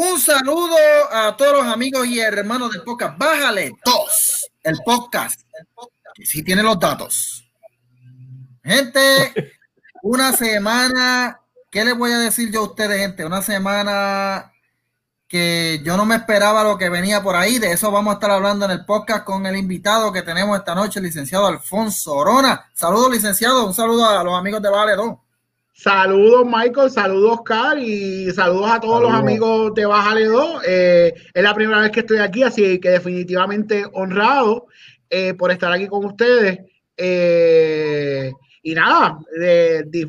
Un saludo a todos los amigos y hermanos del podcast. Bájale dos, el podcast, que sí tiene los datos. Gente, una semana, ¿qué les voy a decir yo a ustedes, gente? Una semana que yo no me esperaba lo que venía por ahí. De eso vamos a estar hablando en el podcast con el invitado que tenemos esta noche, el licenciado Alfonso Orona. Saludos, licenciado. Un saludo a los amigos de Vale 2. Saludos Michael, saludos Oscar y saludos a todos los amigos de Bájale 2. Eh, es la primera vez que estoy aquí, así que definitivamente honrado eh, por estar aquí con ustedes. Eh, y nada,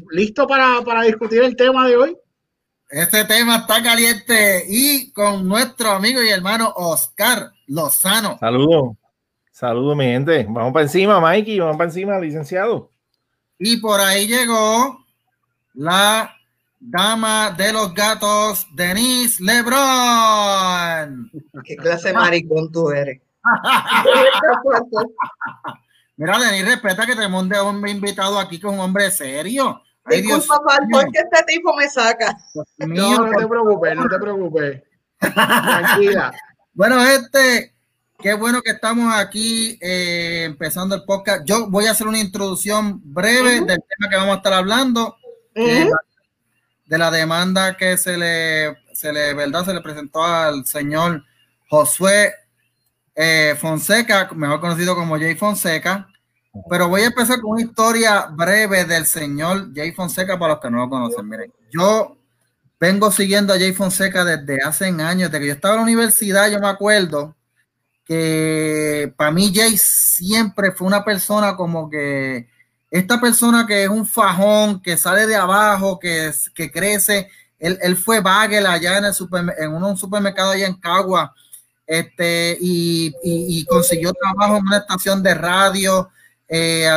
listo para, para discutir el tema de hoy. Este tema está caliente y con nuestro amigo y hermano Oscar Lozano. Saludos, saludos mi gente. Vamos para encima, Mikey, vamos para encima, licenciado. Y por ahí llegó la dama de los gatos, Denise Lebron. ¿Qué clase de maricón tú eres? Mira, Denise, respeta que tenemos un invitado aquí que es un hombre serio. Ay, Disculpa, porque este tipo me saca. no, no te preocupes, no te preocupes. Tranquila. Bueno, este, qué bueno que estamos aquí eh, empezando el podcast. Yo voy a hacer una introducción breve del tema que vamos a estar hablando de la demanda que se le, se le, ¿verdad? Se le presentó al señor Josué eh, Fonseca, mejor conocido como Jay Fonseca. Pero voy a empezar con una historia breve del señor Jay Fonseca para los que no lo conocen. Miren, yo vengo siguiendo a Jay Fonseca desde hace años, desde que yo estaba en la universidad, yo me acuerdo que para mí Jay siempre fue una persona como que esta persona que es un fajón, que sale de abajo, que, que crece, él, fue bagel allá en, el en un supermercado allá en Cagua, este, y, consiguió trabajo en una estación de radio, eh,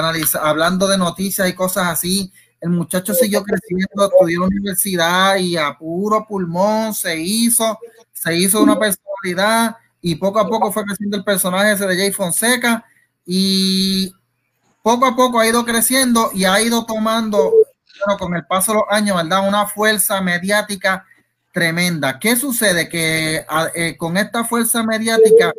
hablando de noticias y cosas así. El muchacho siguió creciendo, estudió en la universidad y a puro pulmón se hizo, se hizo una personalidad y poco a poco fue creciendo el personaje de Jay Fonseca y poco a poco ha ido creciendo y ha ido tomando, con el paso de los años, ¿verdad? Una fuerza mediática tremenda. ¿Qué sucede? Que eh, con esta fuerza mediática,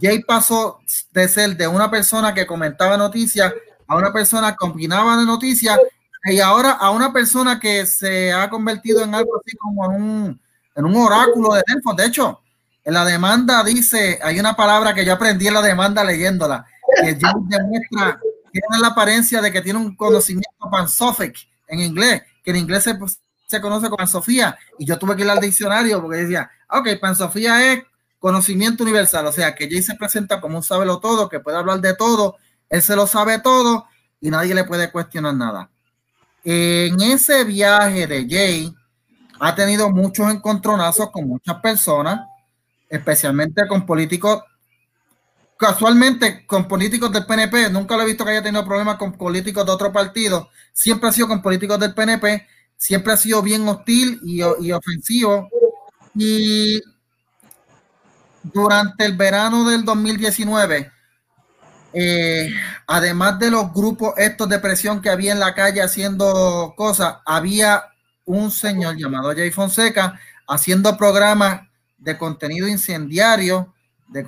Jay pasó de ser de una persona que comentaba noticias a una persona que opinaba de noticias y ahora a una persona que se ha convertido en algo así como en un, en un oráculo de Delfos. De hecho, en la demanda dice, hay una palabra que yo aprendí en la demanda leyéndola, que Jay demuestra tiene la apariencia de que tiene un conocimiento pansophic en inglés, que en inglés se, se conoce como pansofía, y yo tuve que ir al diccionario porque decía, ok, pansofía es conocimiento universal, o sea, que Jay se presenta como un sábelo todo, que puede hablar de todo, él se lo sabe todo y nadie le puede cuestionar nada. En ese viaje de Jay, ha tenido muchos encontronazos con muchas personas, especialmente con políticos casualmente con políticos del PNP, nunca lo he visto que haya tenido problemas con políticos de otro partido, siempre ha sido con políticos del PNP, siempre ha sido bien hostil y, ofensivo. Y durante el verano del 2019, eh, además de los grupos estos de presión que había en la calle haciendo cosas, había un señor llamado Jay Fonseca haciendo programas de contenido incendiario de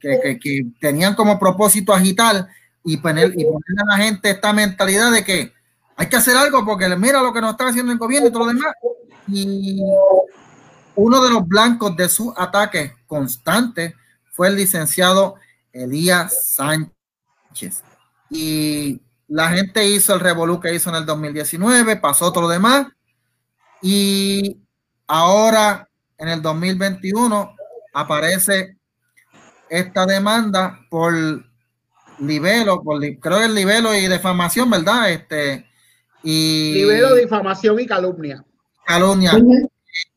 que, que, tenían como propósito agitar y poner, y poner a la gente esta mentalidad de que hay que hacer algo porque mira lo que nos está haciendo el gobierno y todo lo demás. Y uno de los blancos de su ataque constante fue el licenciado Elías Sánchez. Y la gente hizo el revolú que hizo en el 2019, pasó todo lo demás. Y ahora, en el 2021, aparece esta demanda por libelo, por creo que el libelo y defamación, ¿verdad? Este y libelo, difamación y calumnia. Calumnia.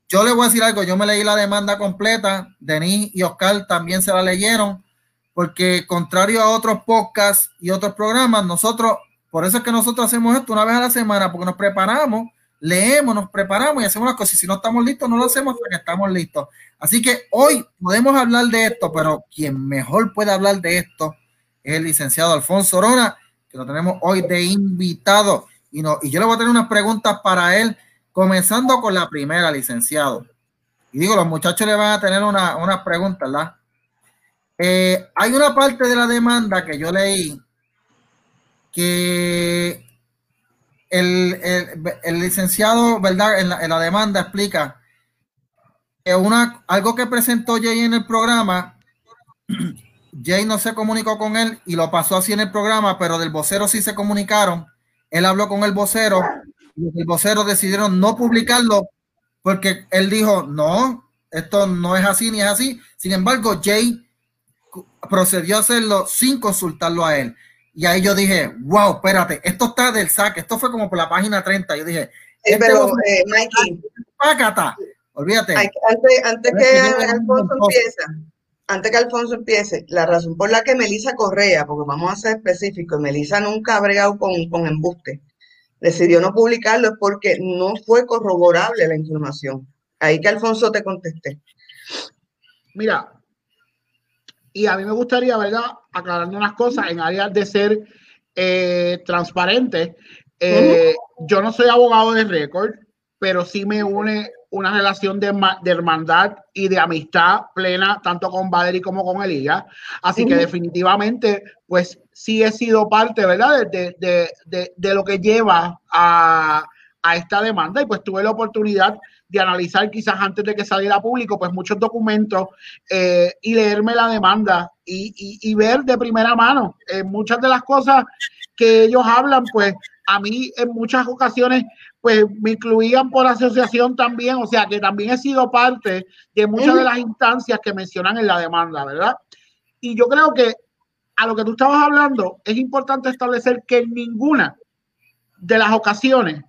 Yo le voy a decir algo, yo me leí la demanda completa, Denis y Oscar también se la leyeron, porque contrario a otros podcasts y otros programas, nosotros, por eso es que nosotros hacemos esto una vez a la semana, porque nos preparamos leemos, nos preparamos y hacemos las cosas. Y si no estamos listos, no lo hacemos porque estamos listos. Así que hoy podemos hablar de esto, pero quien mejor puede hablar de esto es el licenciado Alfonso Orona, que lo tenemos hoy de invitado. Y, no, y yo le voy a tener unas preguntas para él, comenzando con la primera, licenciado. Y digo, los muchachos le van a tener unas una preguntas, ¿verdad? Eh, hay una parte de la demanda que yo leí que el, licenciado, ¿verdad? En la, demanda explica que una, algo que presentó Jay en el programa, Jay no se comunicó con él y lo pasó así en el programa, pero del vocero sí se comunicaron. Él habló con el vocero y el vocero decidieron no publicarlo porque él dijo, no, esto no es así ni es así. Sin embargo, Jay procedió a hacerlo sin consultarlo a él. Y ahí yo dije, wow, espérate, esto está del saque, esto fue como por la página 30. Yo dije, este pero eh, Mikey, págata, olvídate. Antes, antes que Alfonso empiece, antes que Alfonso empiece, la razón por la que Melissa Correa, porque vamos a ser específicos, Melissa nunca ha bregado con, con embuste, decidió no publicarlo es porque no fue corroborable la información. Ahí que Alfonso te contesté. Mira, y a mí me gustaría, ¿verdad? Aclarando unas cosas en áreas de ser eh, transparente. Eh, yo no soy abogado de récord, pero sí me une una relación de, hermandad y de amistad plena, tanto con Valerie como con Elías. Así que definitivamente, pues sí he sido parte, ¿verdad? De, de, de lo que lleva a, a, esta demanda y pues tuve la oportunidad de analizar quizás antes de que saliera público, pues muchos documentos eh, y leerme la demanda y, y, ver de primera mano eh, muchas de las cosas que ellos hablan, pues a mí en muchas ocasiones pues me incluían por asociación también, o sea que también he sido parte de muchas de las instancias que mencionan en la demanda, ¿verdad? Y yo creo que a lo que tú estabas hablando, es importante establecer que en ninguna de las ocasiones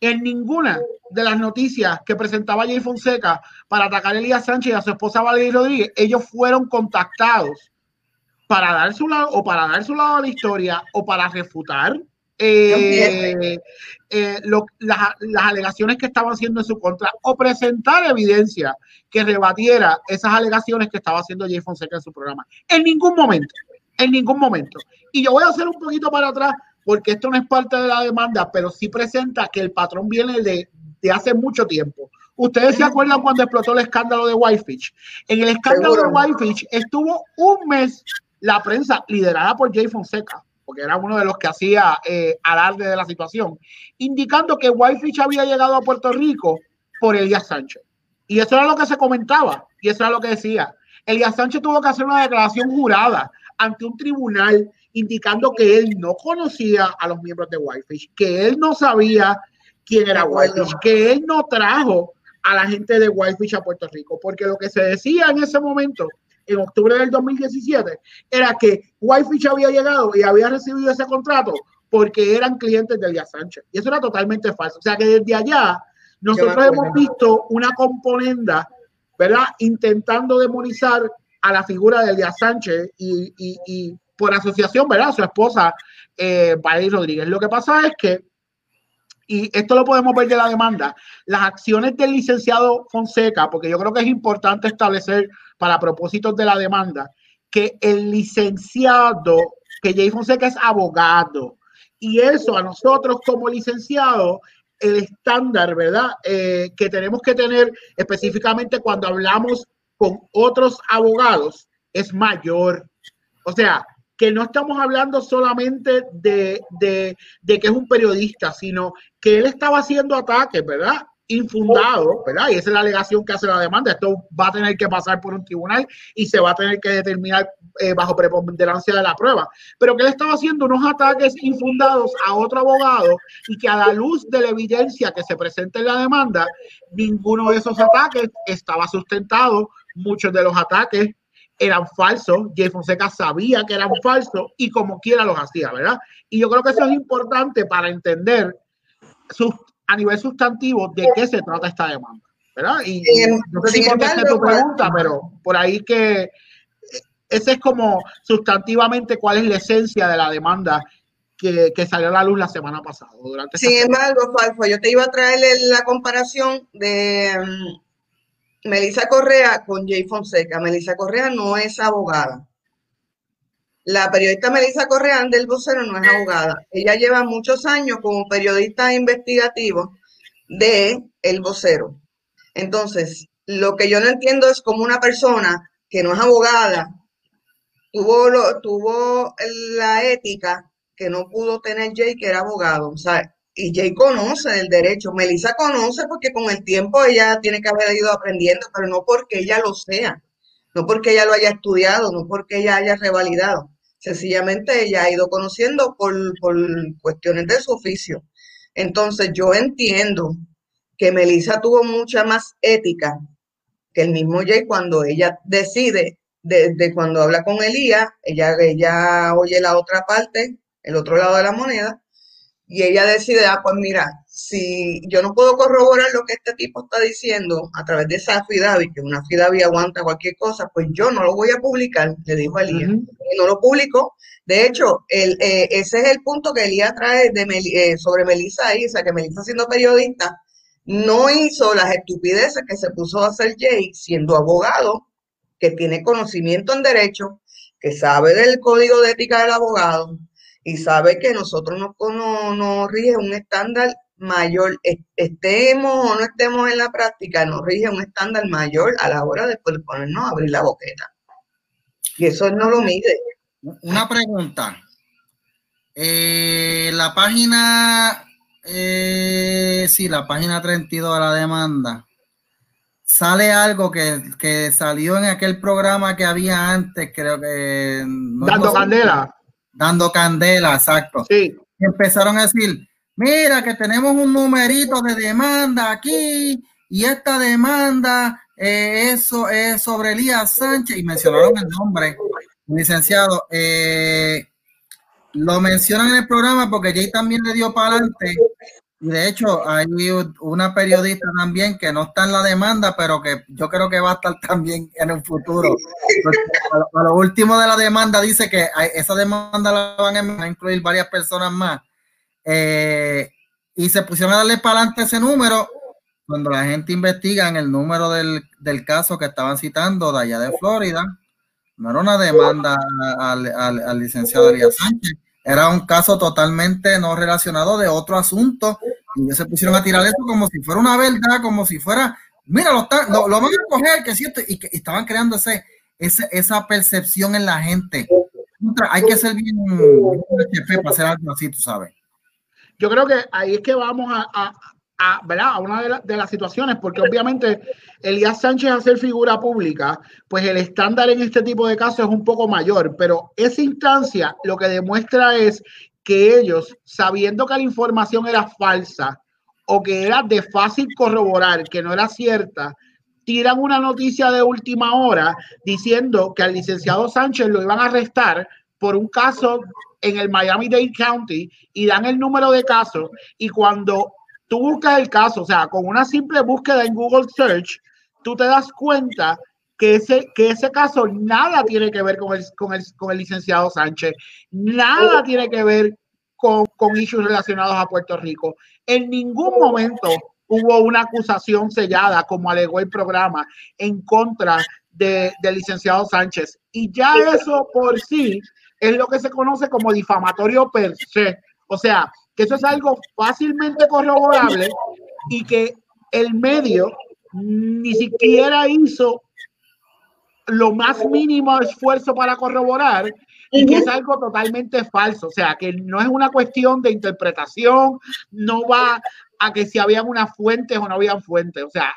en ninguna de las noticias que presentaba Jay Fonseca para atacar a Elías Sánchez y a su esposa Valeria Rodríguez, ellos fueron contactados para dar su lado o para dar su lado a la historia o para refutar eh, eh, las, alegaciones que estaban haciendo en su contra o presentar evidencia que rebatiera esas alegaciones que estaba haciendo Jay Fonseca en su programa. En ningún momento, en ningún momento. Y yo voy a hacer un poquito para atrás porque esto no es parte de la demanda, pero sí presenta que el patrón viene de, hace mucho tiempo. Ustedes se acuerdan cuando explotó el escándalo de Whitefish. En el escándalo de Whitefish estuvo un mes la prensa liderada por Jay Fonseca, porque era uno de los que hacía eh, alarde de la situación, indicando que Whitefish había llegado a Puerto Rico por Elías Sánchez. Y eso era lo que se comentaba, y eso era lo que decía. Elías Sánchez tuvo que hacer una declaración jurada ante un tribunal indicando que él no conocía a los miembros de Whitefish, que él no sabía quién era Whitefish, que él no trajo a la gente de Whitefish a Puerto Rico, porque lo que se decía en ese momento, en octubre del 2017, era que Whitefish había llegado y había recibido ese contrato porque eran clientes de Elías Sánchez. Y eso era totalmente falso. O sea que desde allá nosotros hemos visto una componenda, ¿verdad? Intentando demonizar a la figura de Elías Sánchez y, y por asociación, ¿verdad? Su esposa, eh, Rodríguez. Lo que pasa es que, y esto lo podemos ver de la demanda, las acciones del licenciado Fonseca, porque yo creo que es importante establecer para propósitos de la demanda, que el licenciado, que Jay Fonseca es abogado, y eso a nosotros como licenciado el estándar, ¿verdad? Eh, que tenemos que tener específicamente cuando hablamos con otros abogados es mayor. O sea, que no estamos hablando solamente de, de, de, que es un periodista, sino que él estaba haciendo ataques, ¿verdad? Infundado, ¿verdad? Y esa es la alegación que hace la demanda. Esto va a tener que pasar por un tribunal y se va a tener que determinar eh, bajo preponderancia de la prueba. Pero que él estaba haciendo unos ataques infundados a otro abogado y que a la luz de la evidencia que se presenta en la demanda, ninguno de esos ataques estaba sustentado. Muchos de los ataques eran falsos, Jay Fonseca sabía que eran falsos y como quiera los hacía, ¿verdad? Y yo creo que eso es importante para entender a nivel sustantivo de qué se trata esta demanda, ¿verdad? Y, no sé si contesté tu pregunta, pero por ahí que ese es como sustantivamente cuál es la esencia de la demanda que, que, salió a la luz la semana pasada. Durante Sin embargo, Falfo, yo te iba a traer la comparación de Melissa Correa con Jay Fonseca. Melissa Correa no es abogada. La periodista Melissa Correa del vocero no es abogada. Ella lleva muchos años como periodista investigativo de El Vocero. Entonces, lo que yo no entiendo es como una persona que no es abogada tuvo, lo, tuvo la ética que no pudo tener Jay, que era abogado. O sea, y Jay conoce el derecho. Melissa conoce porque con el tiempo ella tiene que haber ido aprendiendo, pero no porque ella lo sea, no porque ella lo haya estudiado, no porque ella haya revalidado. Sencillamente ella ha ido conociendo por, por cuestiones de su oficio. Entonces yo entiendo que Melissa tuvo mucha más ética que el mismo Jay cuando ella decide, desde cuando habla con Elías, ella, ella oye la otra parte, el otro lado de la moneda, y ella decide, ah, pues mira, si yo no puedo corroborar lo que este tipo está diciendo a través de esa FIDAVI, que una FIDAVI aguanta cualquier cosa, pues yo no lo voy a publicar, le dijo Elías. Y no lo publicó. De hecho, el, eh, ese es el punto que Elías trae de eh, sobre Melissa Isa, que Melissa siendo periodista, no hizo las estupideces que se puso a hacer Jay siendo abogado, que tiene conocimiento en derecho, que sabe del código de ética del abogado y sabe que nosotros nos no, rige un estándar mayor, estemos o no estemos en la práctica, nos rige un estándar mayor a la hora de ponernos a abrir la boqueta. Y eso no lo mide. Una pregunta. Eh, la página eh, sí, la página 32 de la demanda. Sale algo que, salió en aquel programa que había antes, creo que. dando candela. Dando candela, exacto. Sí. Empezaron a decir: Mira, que tenemos un numerito de demanda aquí, y esta demanda, eh, eso es sobre Elías Sánchez, y mencionaron el nombre, licenciado. Eh, lo mencionan en el programa porque Jay también le dio para adelante. Y de hecho, hay una periodista también que no está en la demanda, pero que yo creo que va a estar también en el futuro. A lo último de la demanda dice que esa demanda la van a incluir varias personas más. Eh, y se pusieron a darle para adelante ese número cuando la gente investiga en el número del, del caso que estaban citando de allá de Florida. No era una demanda al, al, licenciado Elías Sánchez, era un caso totalmente no relacionado de otro asunto y ellos se pusieron a tirar eso como si fuera una verdad, como si fuera, mira, lo, lo, van a coger, que cierto, y que estaban creando ese, esa percepción en la gente. Hay que ser bien, para hacer algo así, tú sabes. Yo creo que ahí es que vamos a, a, ¿verdad? a una de, las situaciones, porque obviamente Elías Sánchez a ser figura pública, pues el estándar en este tipo de casos es un poco mayor, pero esa instancia lo que demuestra es que ellos, sabiendo que la información era falsa o que era de fácil corroborar, que no era cierta, tiran una noticia de última hora diciendo que al licenciado Sánchez lo iban a arrestar por un caso en el Miami-Dade County y dan el número de casos y cuando tú buscas el caso, o sea, con una simple búsqueda en Google Search, tú te das cuenta que ese, que ese caso nada tiene que ver con el, con el, con el licenciado Sánchez, nada tiene que ver con, con issues relacionados a Puerto Rico. En ningún momento hubo una acusación sellada, como alegó el programa, en contra de, del licenciado Sánchez. Y ya eso por sí es lo que se conoce como difamatorio per se. O sea, que eso es algo fácilmente corroborable y que el medio ni siquiera hizo lo más mínimo esfuerzo para corroborar y que es algo totalmente falso, o sea, que no es una cuestión de interpretación, no va a que si habían unas fuentes o no habían fuentes, o sea,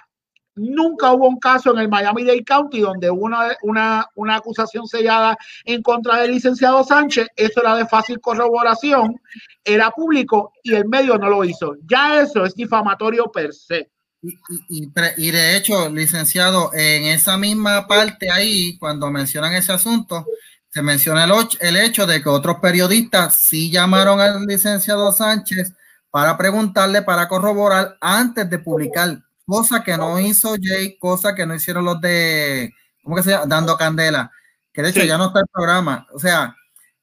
Nunca hubo un caso en el Miami-Dade County donde hubo una, una, una, acusación sellada en contra del licenciado Sánchez. Eso era de fácil corroboración, era público y el medio no lo hizo. Ya eso es difamatorio per se. Y, y, y, de hecho, licenciado, en esa misma parte ahí, cuando mencionan ese asunto, se menciona el, el hecho de que otros periodistas sí llamaron al licenciado Sánchez para preguntarle, para corroborar antes de publicar cosa que no hizo Jay, cosa que no hicieron los de, ¿cómo que se llama? Dando Candela, que de hecho ya no está el programa. O sea,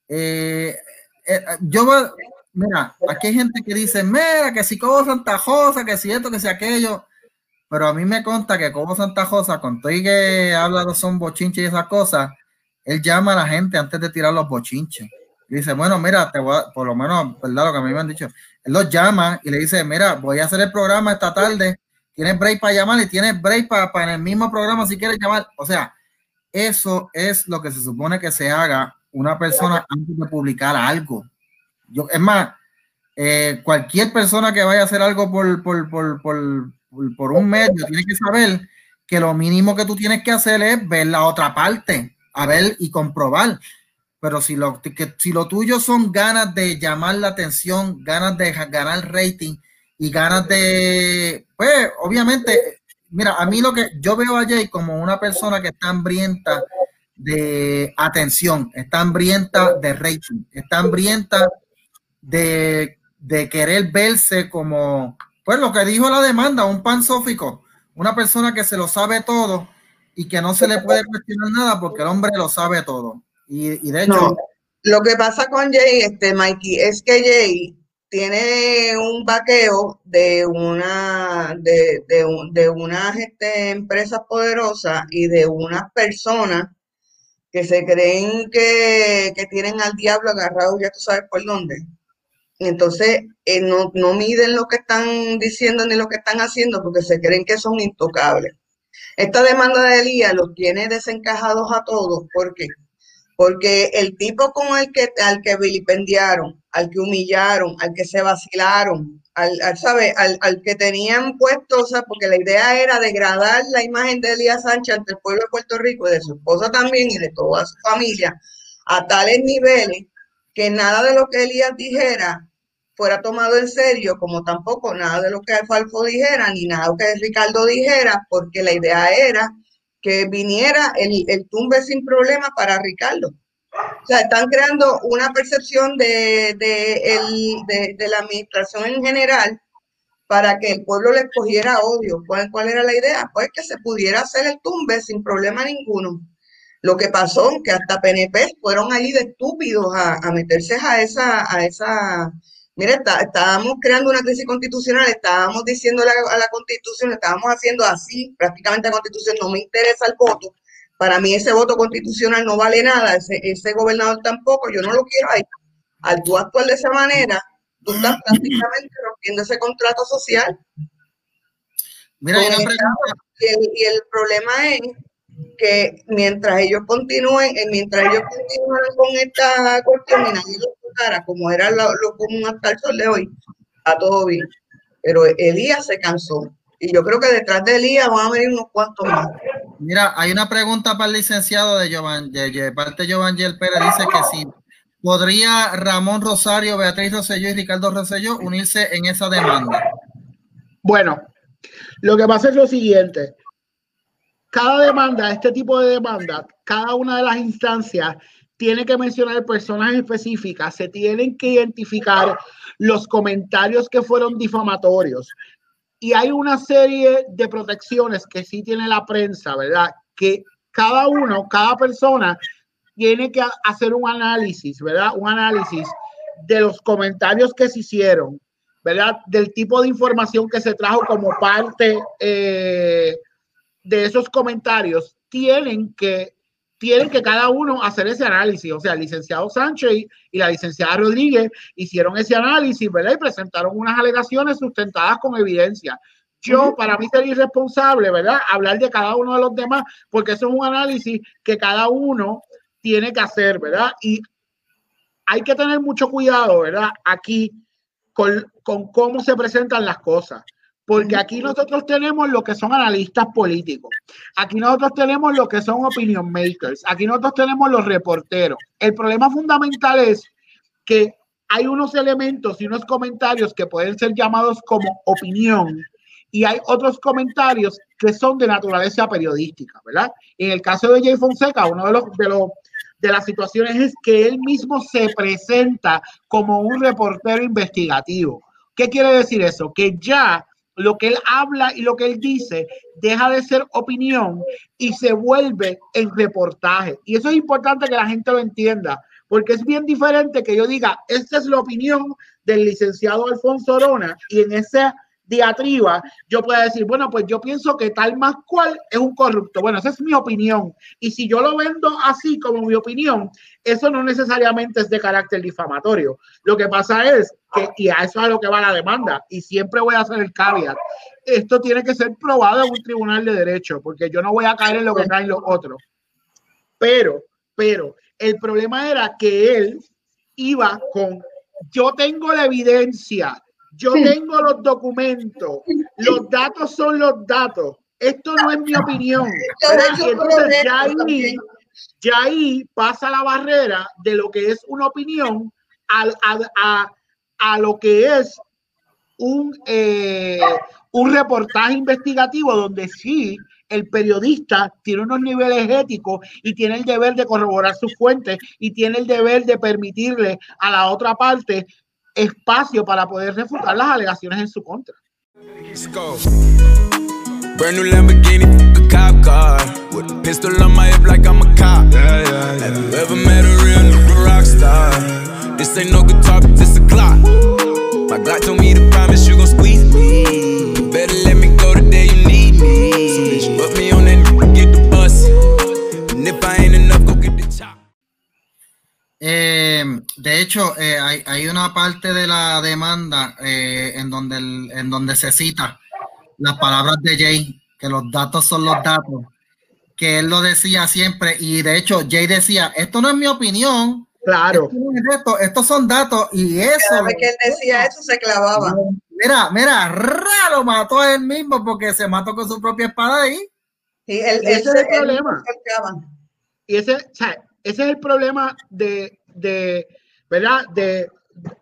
eh, eh, yo, mira, aquí hay gente que dice, mira, que si Cobo Santajosa, que si esto, que si aquello, pero a mí me consta que Cobo Santajosa, todo y que habla de son bochinches y esas cosas, él llama a la gente antes de tirar los bochinches. Y dice, bueno, mira, te voy a, por lo menos, ¿verdad? Lo que a mí me han dicho. Él los llama y le dice, mira, voy a hacer el programa esta tarde tienes break para llamar y tienes break para, para en el mismo programa si quieres llamar. O sea, eso es lo que se supone que se haga una persona antes de publicar algo. Es más, eh, cualquier persona que vaya a hacer algo por, por, por, por, un medio tiene que saber que lo mínimo que tú tienes que hacer es ver la otra parte, a ver y comprobar. Pero si lo, que, si lo tuyo son ganas de llamar la atención, ganas de ganar rating y ganas de, pues obviamente mira, a mí lo que yo veo a Jay como una persona que está hambrienta de atención, está hambrienta de rating, está hambrienta de, querer verse como, pues lo que dijo la demanda, un pansófico, una persona que se lo sabe todo y que no se le puede cuestionar nada porque el hombre lo sabe todo. Y, de hecho... lo que pasa con Jay, este, Mikey, es que Jay tiene un vaqueo de una de, de, unas este, empresas poderosas y de unas personas que se creen que, tienen al diablo agarrado, ya tú sabes por dónde. Entonces, eh, no, no miden lo que están diciendo ni lo que están haciendo porque se creen que son intocables. Esta demanda de Elías los tiene desencajados a todos. ¿Por qué? Porque el tipo con el que, al que vilipendiaron, al que humillaron, al que se vacilaron, al, al, al, al que tenían puesto, o sea, porque la idea era degradar la imagen de Elías Sánchez ante el pueblo de Puerto Rico y de su esposa también y de toda su familia a tales niveles que nada de lo que Elías dijera fuera tomado en serio, como tampoco nada de lo que Alfalfo dijera, ni nada de lo que Ricardo dijera, porque la idea era que viniera el, el tumbe sin problema para Ricardo. O sea, están creando una percepción de, de, la administración en general para que el pueblo les cogiera odio. ¿Cuál, ¿Cuál, era la idea? Pues que se pudiera hacer el tumbe sin problema ninguno. Lo que pasó, que hasta PNP fueron allí de estúpidos a, a meterse a esa, a esa Mira, estábamos creando una crisis constitucional, estábamos diciendo a la constitución, estábamos haciendo así, prácticamente la constitución no me interesa el voto. Para mí ese voto constitucional no vale nada, ese, ese gobernador tampoco, yo no lo quiero ahí. Al tú actuar de esa manera, tú estás prácticamente rompiendo ese contrato social. Mira, el, y el problema es que mientras ellos continúen, eh, mientras ellos continúen con esta cuestión y nadie lo tocara, como era lo, común hasta el sol de hoy, a todo bien. Pero Elías se cansó. Y yo creo que detrás de Elías van a venir unos cuantos más. Mira, hay una pregunta para el licenciado de Giovanni, de, parte de Giovanni Pérez, dice que si podría Ramón Rosario, Beatriz Rosselló y Ricardo Rosselló unirse en esa demanda. Bueno, lo que pasa es lo siguiente, cada demanda, este tipo de demanda, cada una de las instancias tiene que mencionar personas específicas, se tienen que identificar los comentarios que fueron difamatorios. Y hay una serie de protecciones que sí tiene la prensa, ¿verdad? Que cada uno, cada persona tiene que hacer un análisis, ¿verdad? Un análisis de los comentarios que se hicieron, ¿verdad? Del tipo de información que se trajo como parte eh, de esos comentarios tienen que, tienen que cada uno hacer ese análisis. O sea, el licenciado Sánchez y, la licenciada Rodríguez hicieron ese análisis, ¿verdad? Y presentaron unas alegaciones sustentadas con evidencia. Yo, para mí, sería irresponsable, ¿verdad? Hablar de cada uno de los demás, porque eso es un análisis que cada uno tiene que hacer, ¿verdad? Y hay que tener mucho cuidado, ¿verdad? Aquí con, con cómo se presentan las cosas porque aquí nosotros tenemos lo que son analistas políticos, aquí nosotros tenemos lo que son opinion makers, aquí nosotros tenemos los reporteros. El problema fundamental es que hay unos elementos y unos comentarios que pueden ser llamados como opinión y hay otros comentarios que son de naturaleza periodística, ¿verdad? En el caso de Jay Fonseca, uno de los de los de las situaciones es que él mismo se presenta como un reportero investigativo. ¿Qué quiere decir eso? Que ya lo que él habla y lo que él dice deja de ser opinión y se vuelve en reportaje. Y eso es importante que la gente lo entienda, porque es bien diferente que yo diga, esta es la opinión del licenciado Alfonso Orona y en esa diatriba, yo pueda decir, bueno, pues yo pienso que tal más cual es un corrupto. Bueno, esa es mi opinión. Y si yo lo vendo así como mi opinión, eso no necesariamente es de carácter difamatorio. Lo que pasa es que, y a eso es a lo que va la demanda, y siempre voy a hacer el caveat, esto tiene que ser probado en un tribunal de derecho, porque yo no voy a caer en lo que caen los otros. Pero, pero, el problema era que él iba con, yo tengo la evidencia, yo tengo los documentos, los datos son los datos. Esto no es mi opinión. Entonces ya ahí, ya ahí pasa la barrera de lo que es una opinión a, a, a, lo que es un, eh, un reportaje investigativo donde sí el periodista tiene unos niveles éticos y tiene el deber de corroborar sus fuentes y tiene el deber de permitirle a la otra parte espacio para poder refutar las alegaciones en su contra. Brand new Lamborghini, a cop car. With a pistol on my hip like I'm a cop. Yeah, yeah, yeah. Have you ever met a real nigga rock star? This ain't no guitar, but this a clock. My Glock told me to promise you gon' squeeze me. You better let me go the day you need me. So bitch, put me Eh, de hecho, eh, hay, hay, una parte de la demanda eh, en, donde el, en donde se cita las palabras de Jay, que los datos son los datos, que él lo decía siempre, y de hecho Jay decía, esto no es mi opinión, claro, esto, estos son datos, y eso... Cada vez que él decía eso se clavaba. Mira, mira, raro mató a él mismo porque se mató con su propia espada ahí. Y ese es el problema. Y ese, o sea, ese es el problema de, de ¿verdad? De,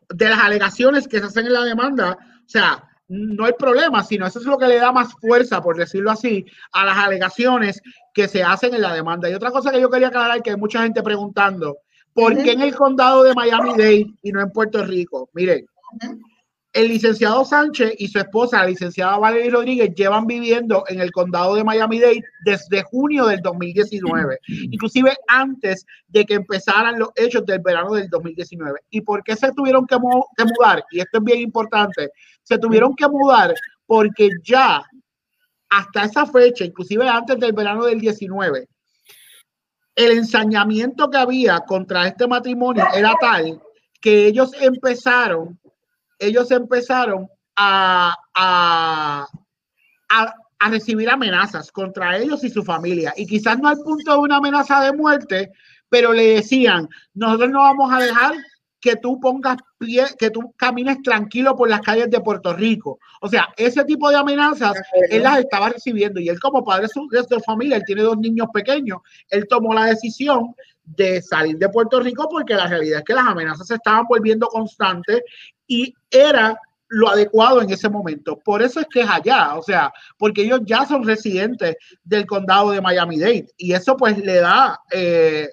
de las alegaciones que se hacen en la demanda. O sea, no hay problema, sino eso es lo que le da más fuerza, por decirlo así, a las alegaciones que se hacen en la demanda. Y otra cosa que yo quería aclarar, que hay mucha gente preguntando, ¿por qué en el condado de Miami-Dade y no en Puerto Rico? Miren, el licenciado Sánchez y su esposa, la licenciada Valerie Rodríguez, llevan viviendo en el condado de Miami-Dade desde junio del 2019, inclusive antes de que empezaran los hechos del verano del 2019. ¿Y por qué se tuvieron que, que mudar? Y esto es bien importante, se tuvieron que mudar porque ya hasta esa fecha, inclusive antes del verano del 19, el ensañamiento que había contra este matrimonio era tal que ellos empezaron ellos empezaron a, a, a, recibir amenazas contra ellos y su familia. Y quizás no al punto de una amenaza de muerte, pero le decían, nosotros no vamos a dejar que tú pongas pie, que tú camines tranquilo por las calles de Puerto Rico. O sea, ese tipo de amenazas él las estaba recibiendo y él como padre de su familia, él tiene dos niños pequeños, él tomó la decisión de salir de Puerto Rico porque la realidad es que las amenazas se estaban volviendo constantes y era lo adecuado en ese momento. Por eso es que es allá, o sea, porque ellos ya son residentes del condado de Miami-Dade y eso pues le da, eh,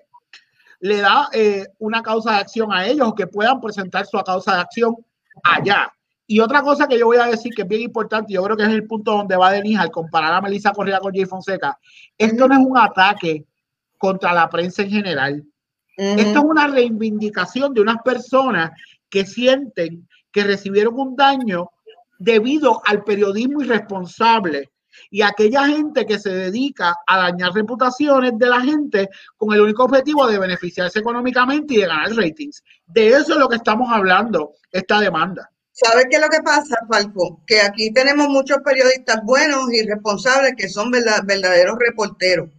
le da eh, una causa de acción a ellos que puedan presentar su causa de acción allá. Y otra cosa que yo voy a decir que es bien importante, yo creo que es el punto donde va Denis al comparar a Melissa Correa con Jay Fonseca, esto no es un ataque contra la prensa en general. Esto es una reivindicación de unas personas que sienten que recibieron un daño debido al periodismo irresponsable y aquella gente que se dedica a dañar reputaciones de la gente con el único objetivo de beneficiarse económicamente y de ganar ratings. De eso es lo que estamos hablando, esta demanda. ¿Sabes qué es lo que pasa, Falco? Que aquí tenemos muchos periodistas buenos y responsables que son verdaderos reporteros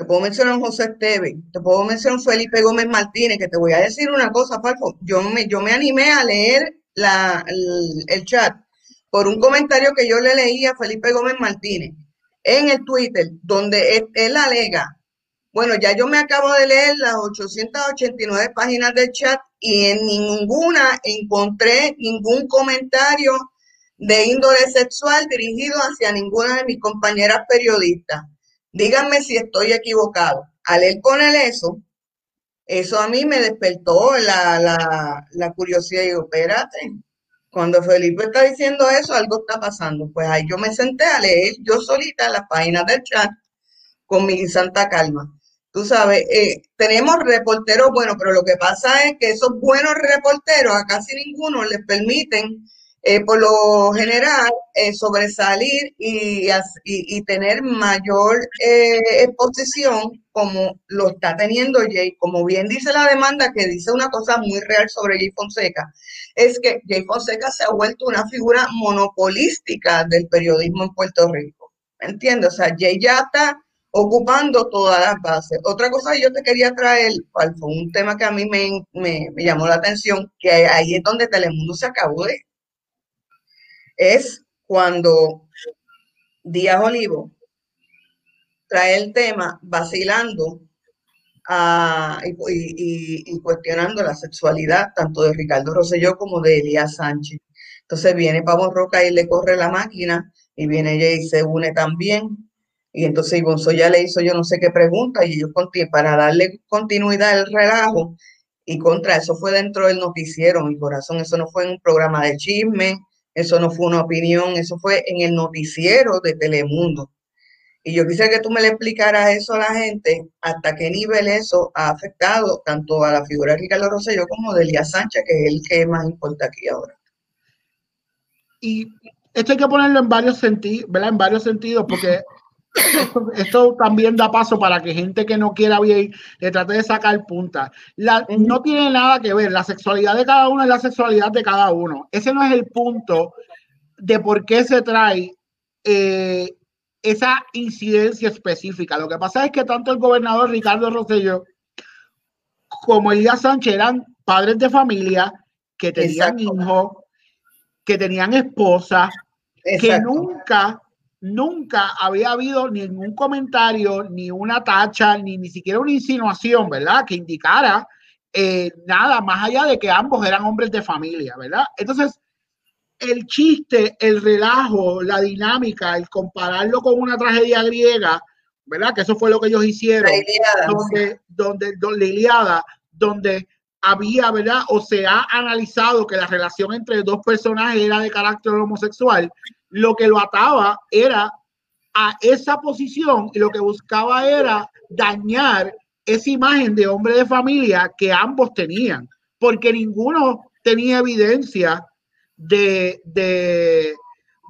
te puedo mencionar José Esteves, te puedo mencionar Felipe Gómez Martínez, que te voy a decir una cosa, Falco. Yo me, yo me animé a leer la, el, chat por un comentario que yo le leí a Felipe Gómez Martínez en el Twitter, donde él, alega, bueno, ya yo me acabo de leer las 889 páginas del chat y en ninguna encontré ningún comentario de índole sexual dirigido hacia ninguna de mis compañeras periodistas. Díganme si estoy equivocado. Al él eso, eso a mí me despertó la, la, curiosidad. Y digo, espérate, cuando Felipe está diciendo eso, algo está pasando. Pues ahí yo me senté a leer yo solita las páginas del chat con mi santa calma. Tú sabes, eh, tenemos reporteros buenos, pero lo que pasa es que esos buenos reporteros a casi ninguno les permiten eh, por lo general, eh, sobresalir y, y, tener mayor eh, exposición como lo está teniendo Jay. Como bien dice la demanda, que dice una cosa muy real sobre Jay Fonseca, es que Jay Fonseca se ha vuelto una figura monopolística del periodismo en Puerto Rico. ¿Me entiendes? O sea, Jay ya está ocupando todas las bases. Otra cosa que yo te quería traer, fue un tema que a mí me, me, me llamó la atención, que ahí es donde Telemundo se acabó de es cuando Díaz Olivo trae el tema vacilando ah, y, cuestionando la sexualidad tanto de Ricardo Rosselló como de Elías Sánchez. Entonces viene Pablo Roca y le corre la máquina y viene ella y se une también. Y entonces ya le hizo yo no sé qué pregunta y yo para darle continuidad al relajo y contra eso fue dentro del noticiero, mi corazón, eso no fue un programa de chisme, eso no fue una opinión, eso fue en el noticiero de Telemundo. Y yo quisiera que tú me le explicaras eso a la gente, hasta qué nivel eso ha afectado tanto a la figura de Ricardo Rosselló como de Elías Sánchez, que es el que más importa aquí ahora. Y esto hay que ponerlo en varios sentidos. En varios sentidos, porque esto, también da paso para que gente que no quiera bien le trate de sacar punta. La, no tiene nada que ver, la sexualidad de cada uno es la sexualidad de cada uno. Ese no es el punto de por qué se trae eh, esa incidencia específica. Lo que pasa es que tanto el gobernador Ricardo Rosselló como Elías Sánchez eran padres de familia que tenían hijos, que tenían esposa, que nunca nunca había habido ningún comentario, ni una tacha, ni ni siquiera una insinuación, ¿verdad? Que indicara eh, nada más allá de que ambos eran hombres de familia, ¿verdad? Entonces, el chiste, el relajo, la dinámica, el compararlo con una tragedia griega, ¿verdad? Que eso fue lo que ellos hicieron, donde, donde, donde, Iliada, donde había, ¿verdad? O se ha analizado que la relación entre dos personajes era de carácter homosexual, lo que lo ataba era a esa posición y lo que buscaba era dañar esa imagen de hombre de familia que ambos tenían, porque ninguno tenía evidencia de, de,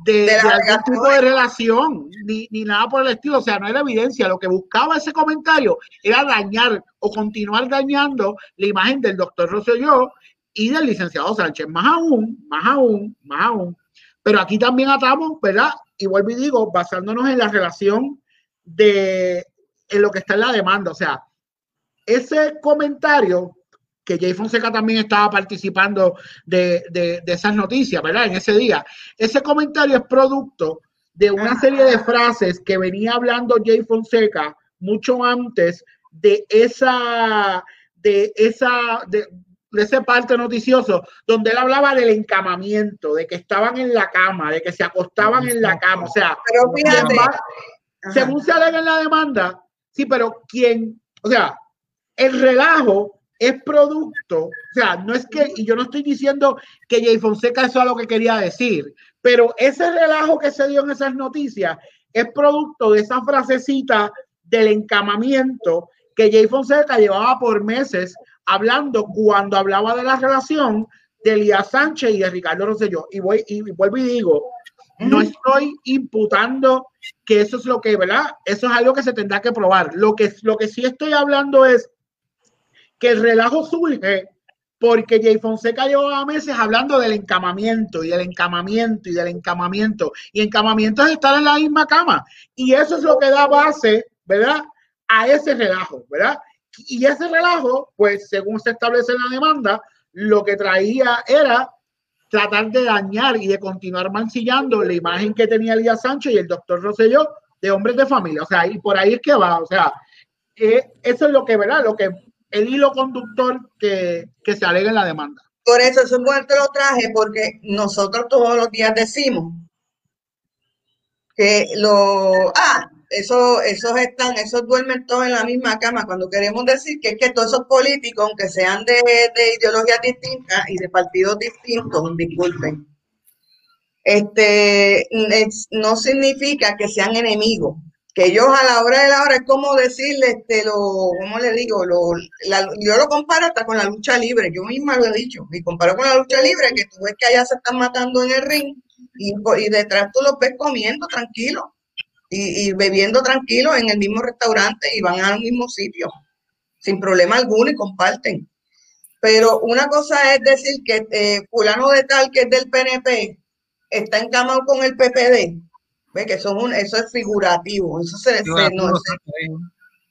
de, algún tipo de relación, ni, ni, nada por el estilo, o sea, no era evidencia, lo que buscaba ese comentario era dañar o continuar dañando la imagen del doctor Rosselló y del licenciado Sánchez, más aún, más aún, más aún, pero aquí también atamos, ¿verdad? Y vuelvo y digo, basándonos en la relación de en lo que está en la demanda. O sea, ese comentario que Jay Fonseca también estaba participando de, de, esas noticias, ¿verdad? En ese día. Ese comentario es producto de una serie de frases que venía hablando Jay Fonseca mucho antes de esa, de esa, de, de ese parte noticioso, donde él hablaba del encamamiento, de que estaban en la cama, de que se acostaban en la cama. O sea, según se alega en la demanda, sí, pero quién, o sea, el relajo es producto, o sea, no es que, y yo no estoy diciendo que Jay Fonseca eso es lo que quería decir, pero ese relajo que se dio en esas noticias es producto de esa frasecita del encamamiento que Jay Fonseca llevaba por meses hablando cuando hablaba de la relación de Elías Sánchez y de Ricardo Rosselló. Y, voy, y vuelvo y digo, no estoy imputando que eso es lo que, ¿verdad? Eso es algo que se tendrá que probar. Lo que, lo que sí estoy hablando es que el relajo surge porque Jay Fonseca llevaba meses hablando del encamamiento y del encamamiento y del encamamiento. Y encamamiento es estar en la misma cama. Y eso es lo que da base, ¿verdad? A ese relajo, ¿verdad? Y ese relajo, pues según se establece en la demanda, lo que traía era tratar de dañar y de continuar mancillando la imagen que tenía Elías Sánchez y el doctor Rosselló de hombres de familia. O sea, y por ahí es que va. O sea, eh, eso es lo que, ¿verdad? Lo que el hilo conductor que, que se alega en la demanda. Por eso, eso te lo traje, porque nosotros todos los días decimos que lo. Ah, eso, esos están, esos duermen todos en la misma cama. Cuando queremos decir que es que todos esos políticos, aunque sean de, ideologías distintas y de partidos distintos, disculpen, este, no significa que sean enemigos. que ellos a la hora de la hora es como decirle, este, lo, ¿cómo le digo? Lo, yo lo comparo hasta con la lucha libre, yo misma lo he dicho, y comparo con la lucha libre, que tú ves que allá se están matando en el ring y, y detrás tú los ves comiendo tranquilo y, y bebiendo tranquilo en el mismo restaurante y van al mismo sitio, sin problema alguno y comparten. Pero una cosa es decir que eh, fulano de tal que es del PNP está encamado con el PPD ¿Ve? Que son un, eso es figurativo, eso se,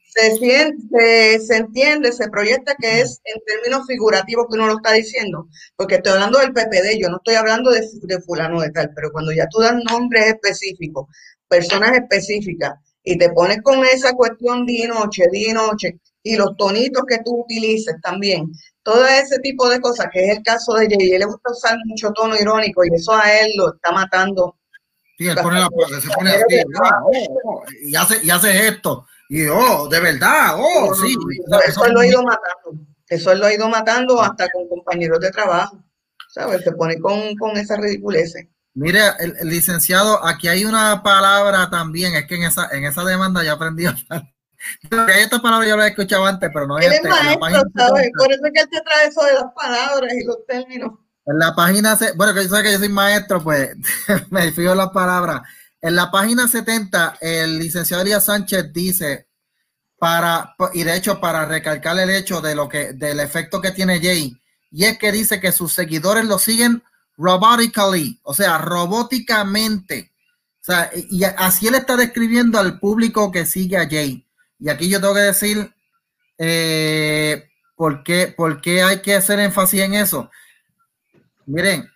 se, siente, se entiende, se proyecta que es en términos figurativos que uno lo está diciendo, porque estoy hablando del PPD, yo no estoy hablando de, de fulano de tal, pero cuando ya tú das nombres específicos, personas específicas, y te pones con esa cuestión día y noche, día y noche, y los tonitos que tú utilices también, todo ese tipo de cosas, que es el caso de Jay, él le gusta usar mucho tono irónico y eso a él lo está matando Sí, él pone la, se pone así, oh, oh, y, hace, y hace esto. Y oh, de verdad, oh, sí. Eso, él lo ha ido matando. Eso él lo ha ido matando hasta con compañeros de trabajo. ¿Sabes? Se pone con, con esa ridiculez. Mire, el, licenciado, aquí hay una palabra también, es que en esa, en esa demanda ya aprendí a hay esta palabra yo la he escuchado antes, pero no hay este, maestro, ¿sabes? Por eso es que él te trae eso de las palabras y los términos. En la página, bueno, que yo sé que yo soy maestro, pues me fijo las palabras. En la página 70, el licenciado Elías Sánchez dice, para, y de hecho, para recalcar el hecho de lo que, del efecto que tiene Jay, y es que dice que sus seguidores lo siguen robotically, o sea, robóticamente. O sea, y así él está describiendo al público que sigue a Jay. Y aquí yo tengo que decir eh, por, qué, por qué hay que hacer énfasis en eso. Miren,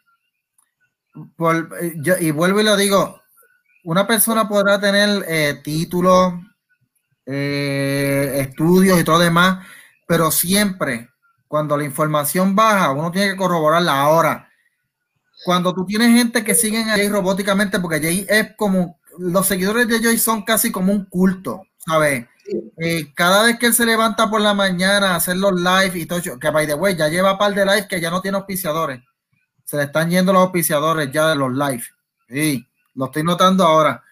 yo, y vuelvo y lo digo, una persona podrá tener eh, títulos, eh, estudios y todo demás, pero siempre cuando la información baja, uno tiene que corroborarla ahora. Cuando tú tienes gente que siguen a Jay robóticamente, porque Jay es como, los seguidores de Jay son casi como un culto, ¿sabes? Eh, cada vez que él se levanta por la mañana a hacer los live y todo, que by the way, ya lleva par de live que ya no tiene auspiciadores se le están yendo los auspiciadores ya de los live. Sí, lo estoy notando ahora.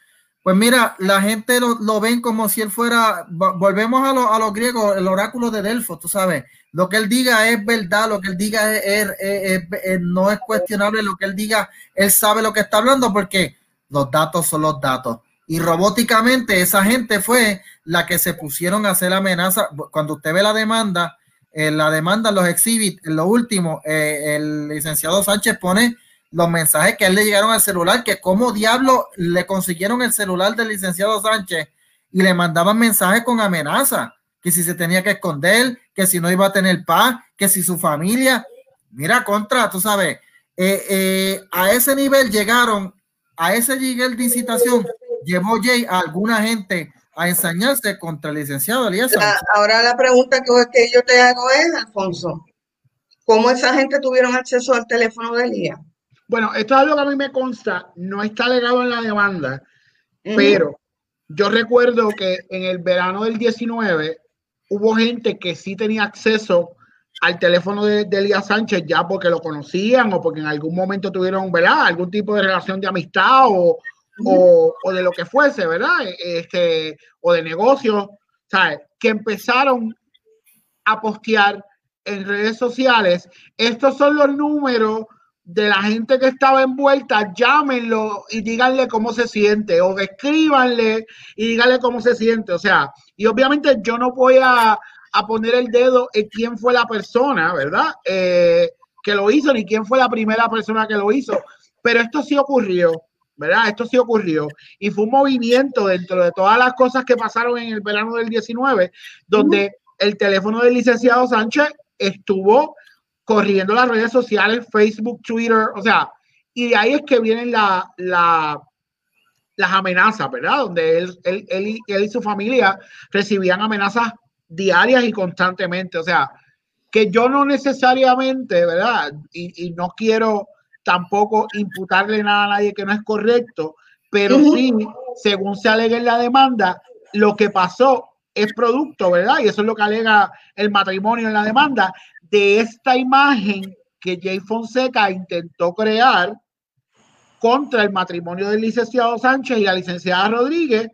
Pues mira, la gente lo, ven como si él fuera, volvemos a, lo, a los griegos, el oráculo de Delfos, tú sabes, lo que él diga es verdad, lo que él diga es, no es cuestionable, lo que él diga, él sabe lo que está hablando porque los datos son los datos. Y robóticamente esa gente fue la que se pusieron a hacer amenaza. Cuando usted ve la demanda, en la demanda, los exhibit, en lo último, eh, el licenciado Sánchez pone los mensajes que a él le llegaron al celular, que como diablo le consiguieron el celular del licenciado Sánchez y le mandaban mensajes con amenaza, que si se tenía que esconder, que si no iba a tener paz, que si su familia, mira, contra, tú sabes, eh, eh, a ese nivel llegaron, a ese nivel de incitación, llevó Jay a alguna gente a ensañarse contra el licenciado Elías. ahora la pregunta que, yo te hago es, Alfonso, ¿cómo esa gente tuvieron acceso al teléfono de Elías? Bueno, esto es algo que a mí me consta, no está legado en la demanda, pero yo recuerdo que en el verano del 19 hubo gente que sí tenía acceso al teléfono de, Elías Sánchez ya porque lo conocían o porque en algún momento tuvieron, ¿verdad? Algún tipo de relación de amistad o, o, de lo que fuese, ¿verdad? Este, o de negocios, ¿sabes? Que empezaron a postear en redes sociales. Estos son los números de la gente que estaba envuelta, llámenlo y díganle cómo se siente, o escríbanle y díganle cómo se siente. O sea, y obviamente yo no voy a, poner el dedo en quién fue la persona, ¿verdad? Eh, que lo hizo, ni quién fue la primera persona que lo hizo, pero esto sí ocurrió. ¿verdad? Esto sí ocurrió. Y fue un movimiento dentro de todas las cosas que pasaron en el verano del 19, donde el teléfono del licenciado Sánchez estuvo corriendo las redes sociales, Facebook, Twitter, o sea, y de ahí es que vienen la, la, las amenazas, ¿verdad? Donde él, él, él, él y su familia recibían amenazas diarias y constantemente, o sea, que yo no necesariamente, ¿verdad? Y, y no quiero tampoco imputarle nada a nadie que no es correcto, pero sí, según se alega en la demanda, lo que pasó es producto, ¿verdad? Y eso es lo que alega el matrimonio en la demanda, de esta imagen que Jay Fonseca intentó crear contra el matrimonio del licenciado Sánchez y la licenciada Rodríguez,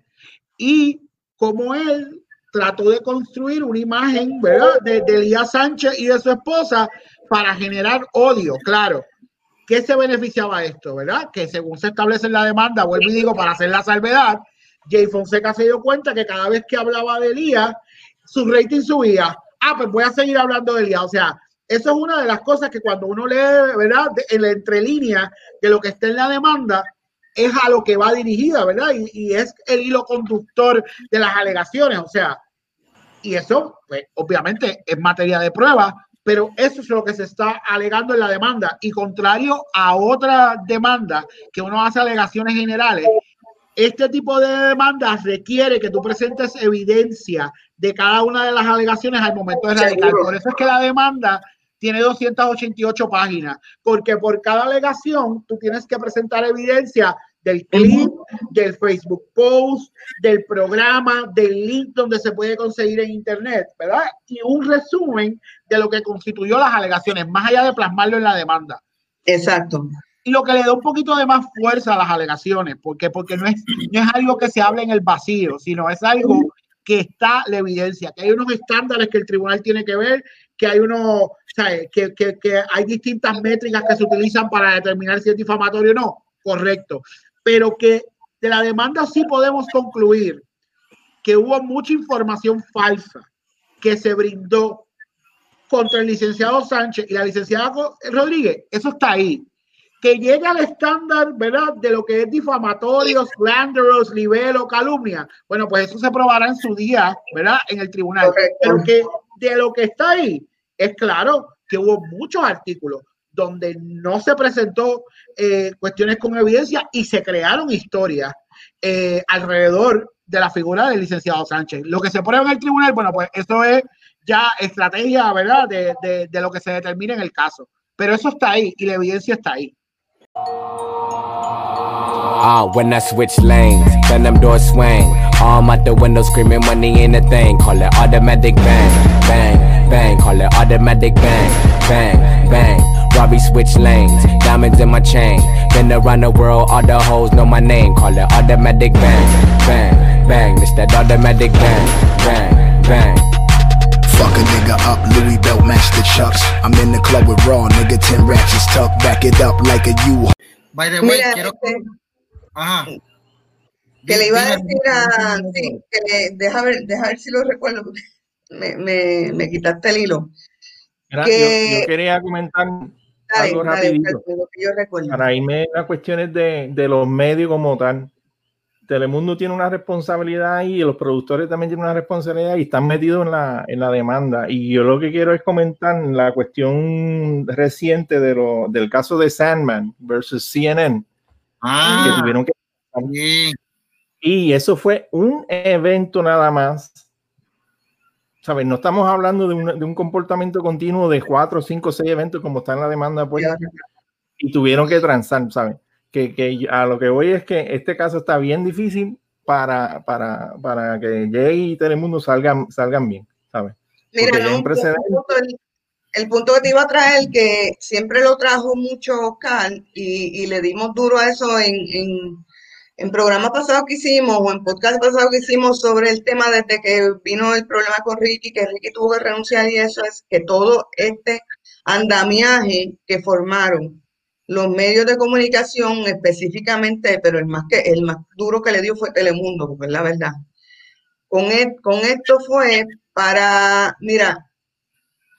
y como él trató de construir una imagen, ¿verdad? De, de Elías Sánchez y de su esposa para generar odio, claro. ¿Qué se beneficiaba esto, verdad? Que según se establece en la demanda, vuelvo y digo, para hacer la salvedad, Jay Fonseca se dio cuenta que cada vez que hablaba de Elías, su rating subía. Ah, pues voy a seguir hablando de Elías. O sea, eso es una de las cosas que cuando uno lee, ¿verdad? En la entrelínea de lo que está en la demanda, es a lo que va dirigida, ¿verdad? Y, es el hilo conductor de las alegaciones. O sea, y eso, pues, obviamente, es materia de prueba, pero eso es lo que se está alegando en la demanda. Y contrario a otra demanda que uno hace alegaciones generales, este tipo de demandas requiere que tú presentes evidencia de cada una de las alegaciones al momento de radicar. Por eso es que la demanda tiene 288 páginas, porque por cada alegación tú tienes que presentar evidencia del clip, del Facebook post, del programa, del link donde se puede conseguir en Internet, ¿verdad? Y un resumen de lo que constituyó las alegaciones, más allá de plasmarlo en la demanda. Exacto. Lo que le da un poquito de más fuerza a las alegaciones, porque, porque no, es, no es algo que se hable en el vacío, sino es algo que está la evidencia, que hay unos estándares que el tribunal tiene que ver, que hay unos, que, que hay distintas métricas que se utilizan para determinar si es difamatorio o no. Correcto pero que de la demanda sí podemos concluir que hubo mucha información falsa que se brindó contra el licenciado Sánchez y la licenciada Rodríguez, eso está ahí. Que llega al estándar, ¿verdad? De lo que es difamatorio, slanderous, libelo, calumnia. Bueno, pues eso se probará en su día, ¿verdad? En el tribunal. Pero que de lo que está ahí, es claro que hubo muchos artículos, donde no se presentó eh, cuestiones con evidencia y se crearon historias eh, alrededor de la figura del licenciado Sánchez. Lo que se prueba en el tribunal, bueno, pues eso es ya estrategia, ¿verdad?, de, de, de lo que se determina en el caso. Pero eso está ahí y la evidencia está ahí. Ah, when I switch lanes, then them doors swing. Arm out the window screaming money ain't a thing. Call it automatic bang, bang, bang. Call it automatic bang, bang, bang. Robbie switch lanes, diamonds in my chain. Been around the world, all the hoes know my name. Call it automatic bang, bang, bang. It's that automatic bang, bang, bang. Fuck a nigga up, Louis belt match the chucks. I'm in the club with raw, nigga, 10 ratchets tuck. Back it up like a U. By the way, Mira, quiero... Este, Ajá. Que le iba a decir a... Sí, que le, deja, ver, deja ver si lo recuerdo. Me, me, me quitaste el hilo. Era, que, yo, yo, quería comentar algo rapidito. Para irme a cuestiones de, de, los medios como tal. Telemundo tiene una responsabilidad y los productores también tienen una responsabilidad y están metidos en la, en la demanda. Y yo lo que quiero es comentar la cuestión reciente de lo, del caso de Sandman versus CNN. Ah, que tuvieron que... Y eso fue un evento nada más ¿sabes? No estamos hablando de un, de un, comportamiento continuo de cuatro, cinco, seis eventos como está en la demanda pues, y tuvieron que transar, ¿sabes? Que, que, a lo que voy es que este caso está bien difícil para, para, para que Jay y Telemundo salgan, salgan bien, ¿sabes? Mira, no, el, punto, el, el, punto, que te iba a traer, que siempre lo trajo mucho Oscar y, y le dimos duro a eso en, en en programa pasado que hicimos o en podcast pasado que hicimos sobre el tema desde que vino el problema con Ricky, que Ricky tuvo que renunciar y eso es que todo este andamiaje que formaron los medios de comunicación específicamente, pero el más que el más duro que le dio fue Telemundo, porque es la verdad. Con, e, con esto fue para, mira,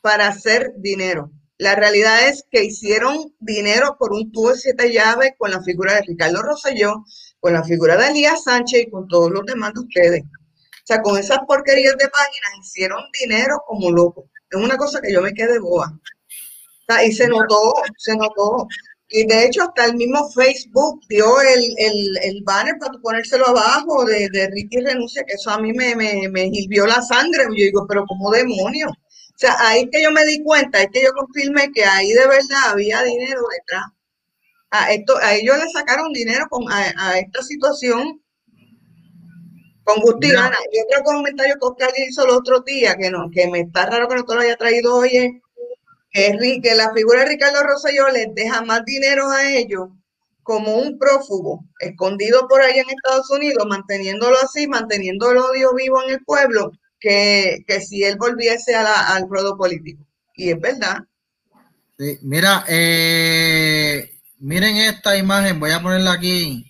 para hacer dinero. La realidad es que hicieron dinero por un tubo de siete llaves con la figura de Ricardo Rosselló, con la figura de Elías Sánchez y con todos los demás de ustedes. O sea, con esas porquerías de páginas hicieron dinero como locos. Es una cosa que yo me quedé boa. O sea, y se notó, se notó. Y de hecho, hasta el mismo Facebook dio el, el, el banner para ponérselo abajo de, de, Ricky Renuncia, que eso a mí me, me, me hirvió la sangre. Yo digo, pero ¿cómo demonios? O sea, ahí que yo me di cuenta, es que yo confirmé que ahí de verdad había dinero detrás a, esto, a ellos le sacaron dinero con, a, esta situación con gusto y gana. Y otro comentario que Oscar hizo el otro día, que no, que me está raro que no te lo haya traído hoy, es que, la figura de Ricardo Rosselló les deja más dinero a ellos como un prófugo escondido por ahí en Estados Unidos, manteniéndolo así, manteniendo el odio vivo en el pueblo, que, si él volviese al ruedo político. Y es verdad. Mira, eh, miren esta imagen, voy a ponerla aquí.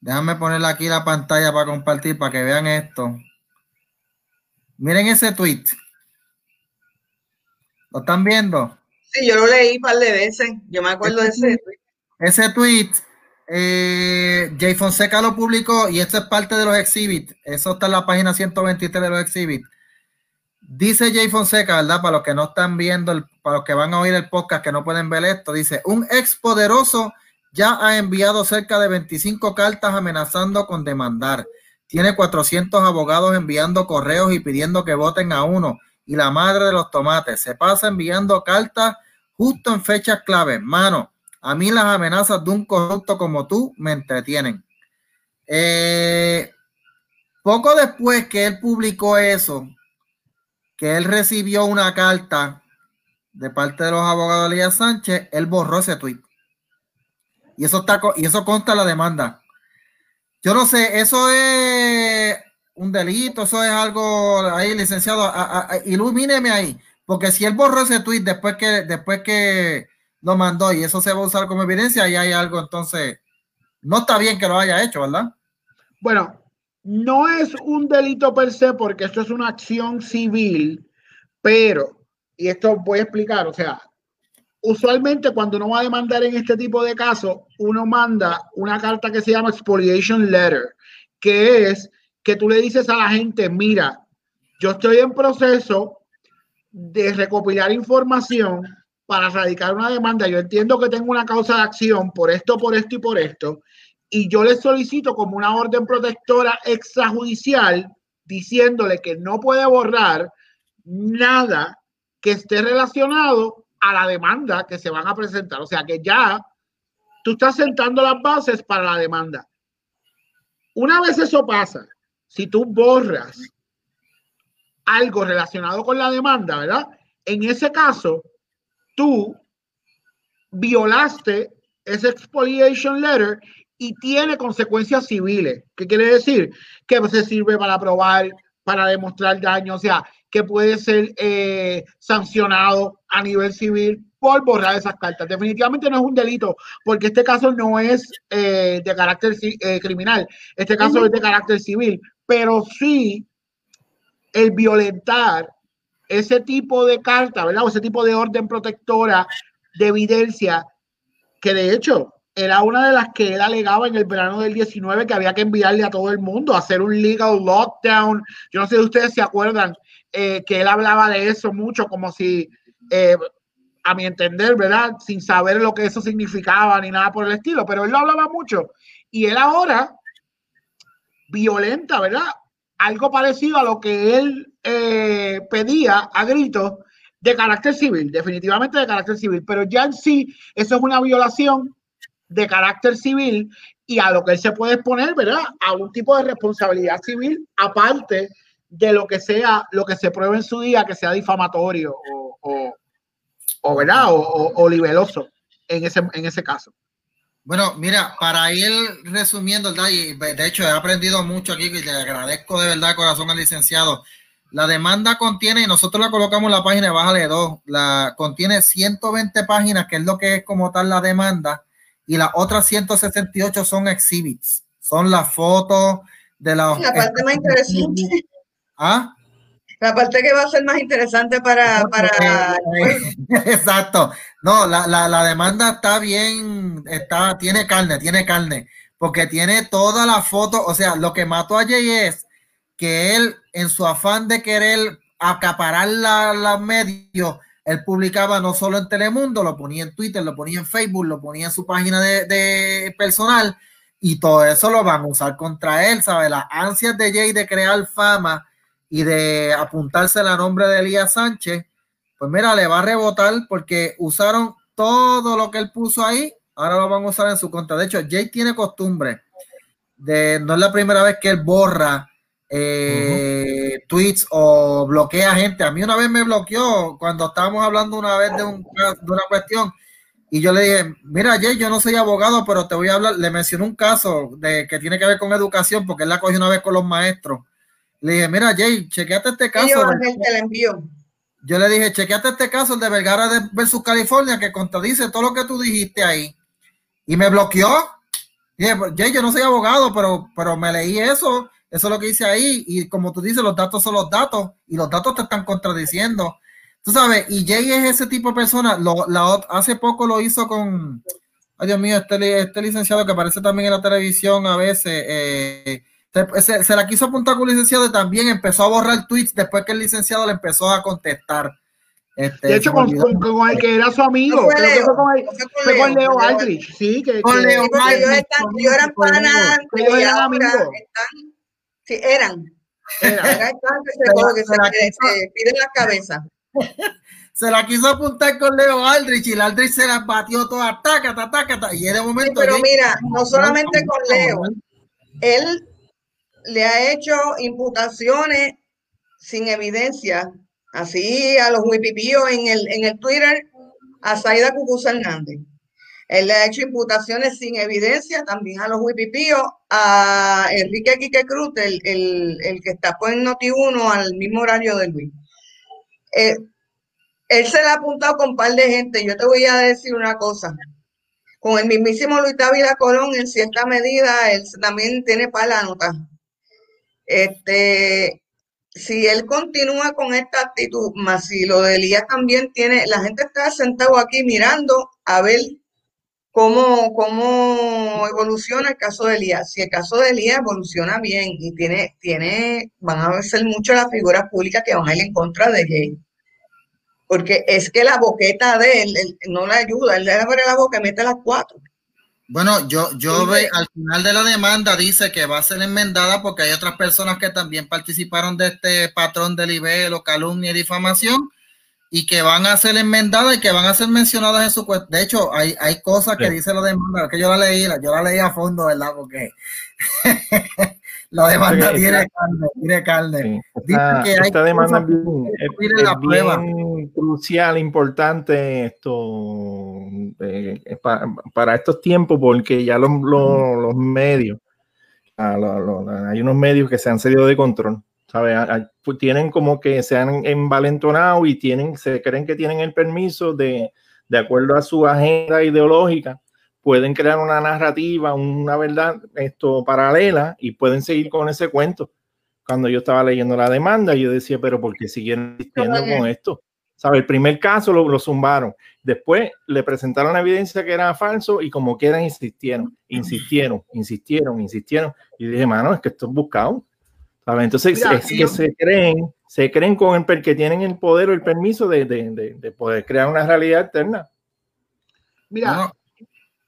Déjame ponerla aquí la pantalla para compartir, para que vean esto. Miren ese tweet. ¿Lo están viendo? Sí, yo lo leí un par de veces. Yo me acuerdo de ese tweet. Ese tweet, eh, Jay Fonseca lo publicó y esto es parte de los exhibits. Eso está en la página 123 de los exhibits. Dice Jay Fonseca, ¿verdad? Para los que no están viendo, para los que van a oír el podcast que no pueden ver esto, dice, un ex poderoso ya ha enviado cerca de 25 cartas amenazando con demandar. Tiene 400 abogados enviando correos y pidiendo que voten a uno. Y la madre de los tomates se pasa enviando cartas justo en fechas clave. Mano, a mí las amenazas de un corrupto como tú me entretienen. Eh, poco después que él publicó eso, que él recibió una carta de parte de los abogados de Elías Sánchez, él borró ese tweet. Y eso está y eso consta la demanda. Yo no sé, eso es un delito, eso es algo ahí, licenciado, a, ilumíneme ahí, porque si él borró ese tweet después que, después que lo mandó y eso se va a usar como evidencia, y hay algo, entonces, no está bien que lo haya hecho, ¿verdad? Bueno, no es un delito per se porque esto es una acción civil, pero, y esto voy a explicar, o sea, usualmente cuando uno va a demandar en este tipo de casos, uno manda una carta que se llama expoliation letter, que es que tú le dices a la gente, mira, yo estoy en proceso de recopilar información para radicar una demanda. Yo entiendo que tengo una causa de acción por esto, por esto y por esto. Y yo le solicito como una orden protectora extrajudicial diciéndole que no puede borrar nada que esté relacionado a la demanda que se van a presentar. O sea que ya tú estás sentando las bases para la demanda. Una vez eso pasa, si tú borras algo relacionado con la demanda, ¿verdad? En ese caso, tú violaste ese expoliation letter y tiene consecuencias civiles. ¿Qué quiere decir? Que se sirve para probar, para demostrar daño. O sea, que puede ser eh, sancionado a nivel civil por borrar esas cartas. Definitivamente no es un delito, porque este caso no es eh, de carácter eh, criminal, este caso es de carácter civil, pero sí el violentar ese tipo de carta, ¿verdad? O ese tipo de orden protectora de evidencia, que de hecho era una de las que él alegaba en el verano del 19 que había que enviarle a todo el mundo, hacer un legal lockdown. Yo no sé si ustedes se acuerdan eh, que él hablaba de eso mucho, como si, eh, a mi entender, ¿verdad? Sin saber lo que eso significaba ni nada por el estilo, pero él lo hablaba mucho. Y él ahora violenta, ¿verdad? Algo parecido a lo que él eh, pedía a gritos de carácter civil, definitivamente de carácter civil, pero ya en sí eso es una violación de carácter civil y a lo que él se puede exponer, ¿verdad? A un tipo de responsabilidad civil aparte de lo que sea, lo que se pruebe en su día, que sea difamatorio o, o, ¿verdad? O, o, libeloso en ese, en ese caso. Bueno, mira, para ir resumiendo, ¿verdad? Y de hecho he aprendido mucho aquí y le agradezco de verdad corazón al licenciado. La demanda contiene, y nosotros la colocamos en la página de Bájale 2, la, contiene 120 páginas, que es lo que es como tal la demanda, y las otras 168 son exhibits, son las fotos de la... La parte más interesante. ¿Ah? La parte que va a ser más interesante para... para... Exacto. No, la, la, la, demanda está bien, está, tiene carne, tiene carne, porque tiene toda la foto, o sea, lo que mató a Jay es que él, en su afán de querer acaparar los medios, él publicaba no solo en Telemundo, lo ponía en Twitter, lo ponía en Facebook, lo ponía en su página de, de personal, y todo eso lo van a usar contra él, ¿sabes? Las ansias de Jay de crear fama y de apuntarse la nombre de Elías Sánchez, pues mira, le va a rebotar porque usaron todo lo que él puso ahí, ahora lo van a usar en su contra. De hecho, Jay tiene costumbre de, no es la primera vez que él borra eh, tweets o bloquea gente. A mí una vez me bloqueó cuando estábamos hablando una vez de, un, de una cuestión Y yo le dije, mira, Jay, yo no soy abogado, pero te voy a hablar. Le mencioné un caso de que tiene que ver con educación, porque él la cogió una vez con los maestros. Le dije, mira, Jay, chequeate este caso. Yo le dije, chequeate este caso, el de Vergara de versus California, que contradice todo lo que tú dijiste ahí. Y me bloqueó. Y dije, Jay, yo no soy abogado, pero, pero me leí eso. Eso es lo que dice ahí. Y como tú dices, los datos son los datos. Y los datos te están contradiciendo. Tú sabes, y Jay es ese tipo de persona. Lo, la, hace poco lo hizo con, ay Dios mío, este, este licenciado que aparece también en la televisión a veces. Eh, se, la quiso apuntar con el licenciado y también empezó a borrar tweets después que el licenciado le empezó a contestar. Este, de hecho, con, el que era su amigo, fue, Leo, fue, con, Leo, Aldrich, sí, que, con Leo Aldrich. Ellos eran para ellos eran amigos. sí, eran. Que se, piden la cabeza. se la quiso apuntar con Leo Aldrich y el Aldrich se la batió toda, taca, taca, taca, y en el momento. pero mira, no solamente con Leo, él le ha hecho imputaciones sin evidencia, así a los huipipíos en el, en el Twitter, a Saida Cucuza Hernández. Él le ha hecho imputaciones sin evidencia también a los huipipíos, a Enrique Quique Cruz, el, el, que está pues en Noti1 al mismo horario de Luis. Eh, él se le ha apuntado con un par de gente. Yo te voy a decir una cosa. Con el mismísimo Luis Dávila Colón, en cierta medida, él también tiene para la nota. Este, si él continúa con esta actitud, más si lo de Elías también tiene, la gente está sentado aquí mirando a ver cómo, cómo evoluciona el caso de Elías. Si el caso de Elías evoluciona bien y tiene, tiene, van a ser mucho las figuras públicas que van a ir en contra de Jay. Porque es que la boqueta de él, no le ayuda, él le abre la boca y mete las cuatro. Bueno, yo, yo ve, al final de la demanda dice que va a ser enmendada porque hay otras personas que también participaron de este patrón de libelo, calumnia y difamación y que van a ser enmendadas y que van a ser mencionadas en su cuenta. De hecho, hay, hay cosas que dice la demanda, que yo la leí, yo la leí a fondo, ¿verdad? Porque la demanda tiene carne, tiene carne. Esta, demanda es, bien, crucial, importante esto eh, para, estos tiempos, porque ya los, los, medios, hay unos medios que se han cedido de control pues, tienen como que se han envalentonado y tienen, se creen que tienen el permiso de, de acuerdo a su agenda ideológica, pueden crear una narrativa, una verdad esto paralela y pueden seguir con ese cuento. Cuando yo estaba leyendo la demanda, yo decía, pero ¿por qué siguen insistiendo con esto? ¿Sabe? El primer caso lo, lo, zumbaron. Después le presentaron la evidencia que era falso y como quieran insistieron, insistieron, insistieron, insistieron. Y dije, mano, es que esto es buscado. Entonces es que se creen, se creen con el que tienen el poder o el permiso de, de, de, poder crear una realidad alterna. Mira,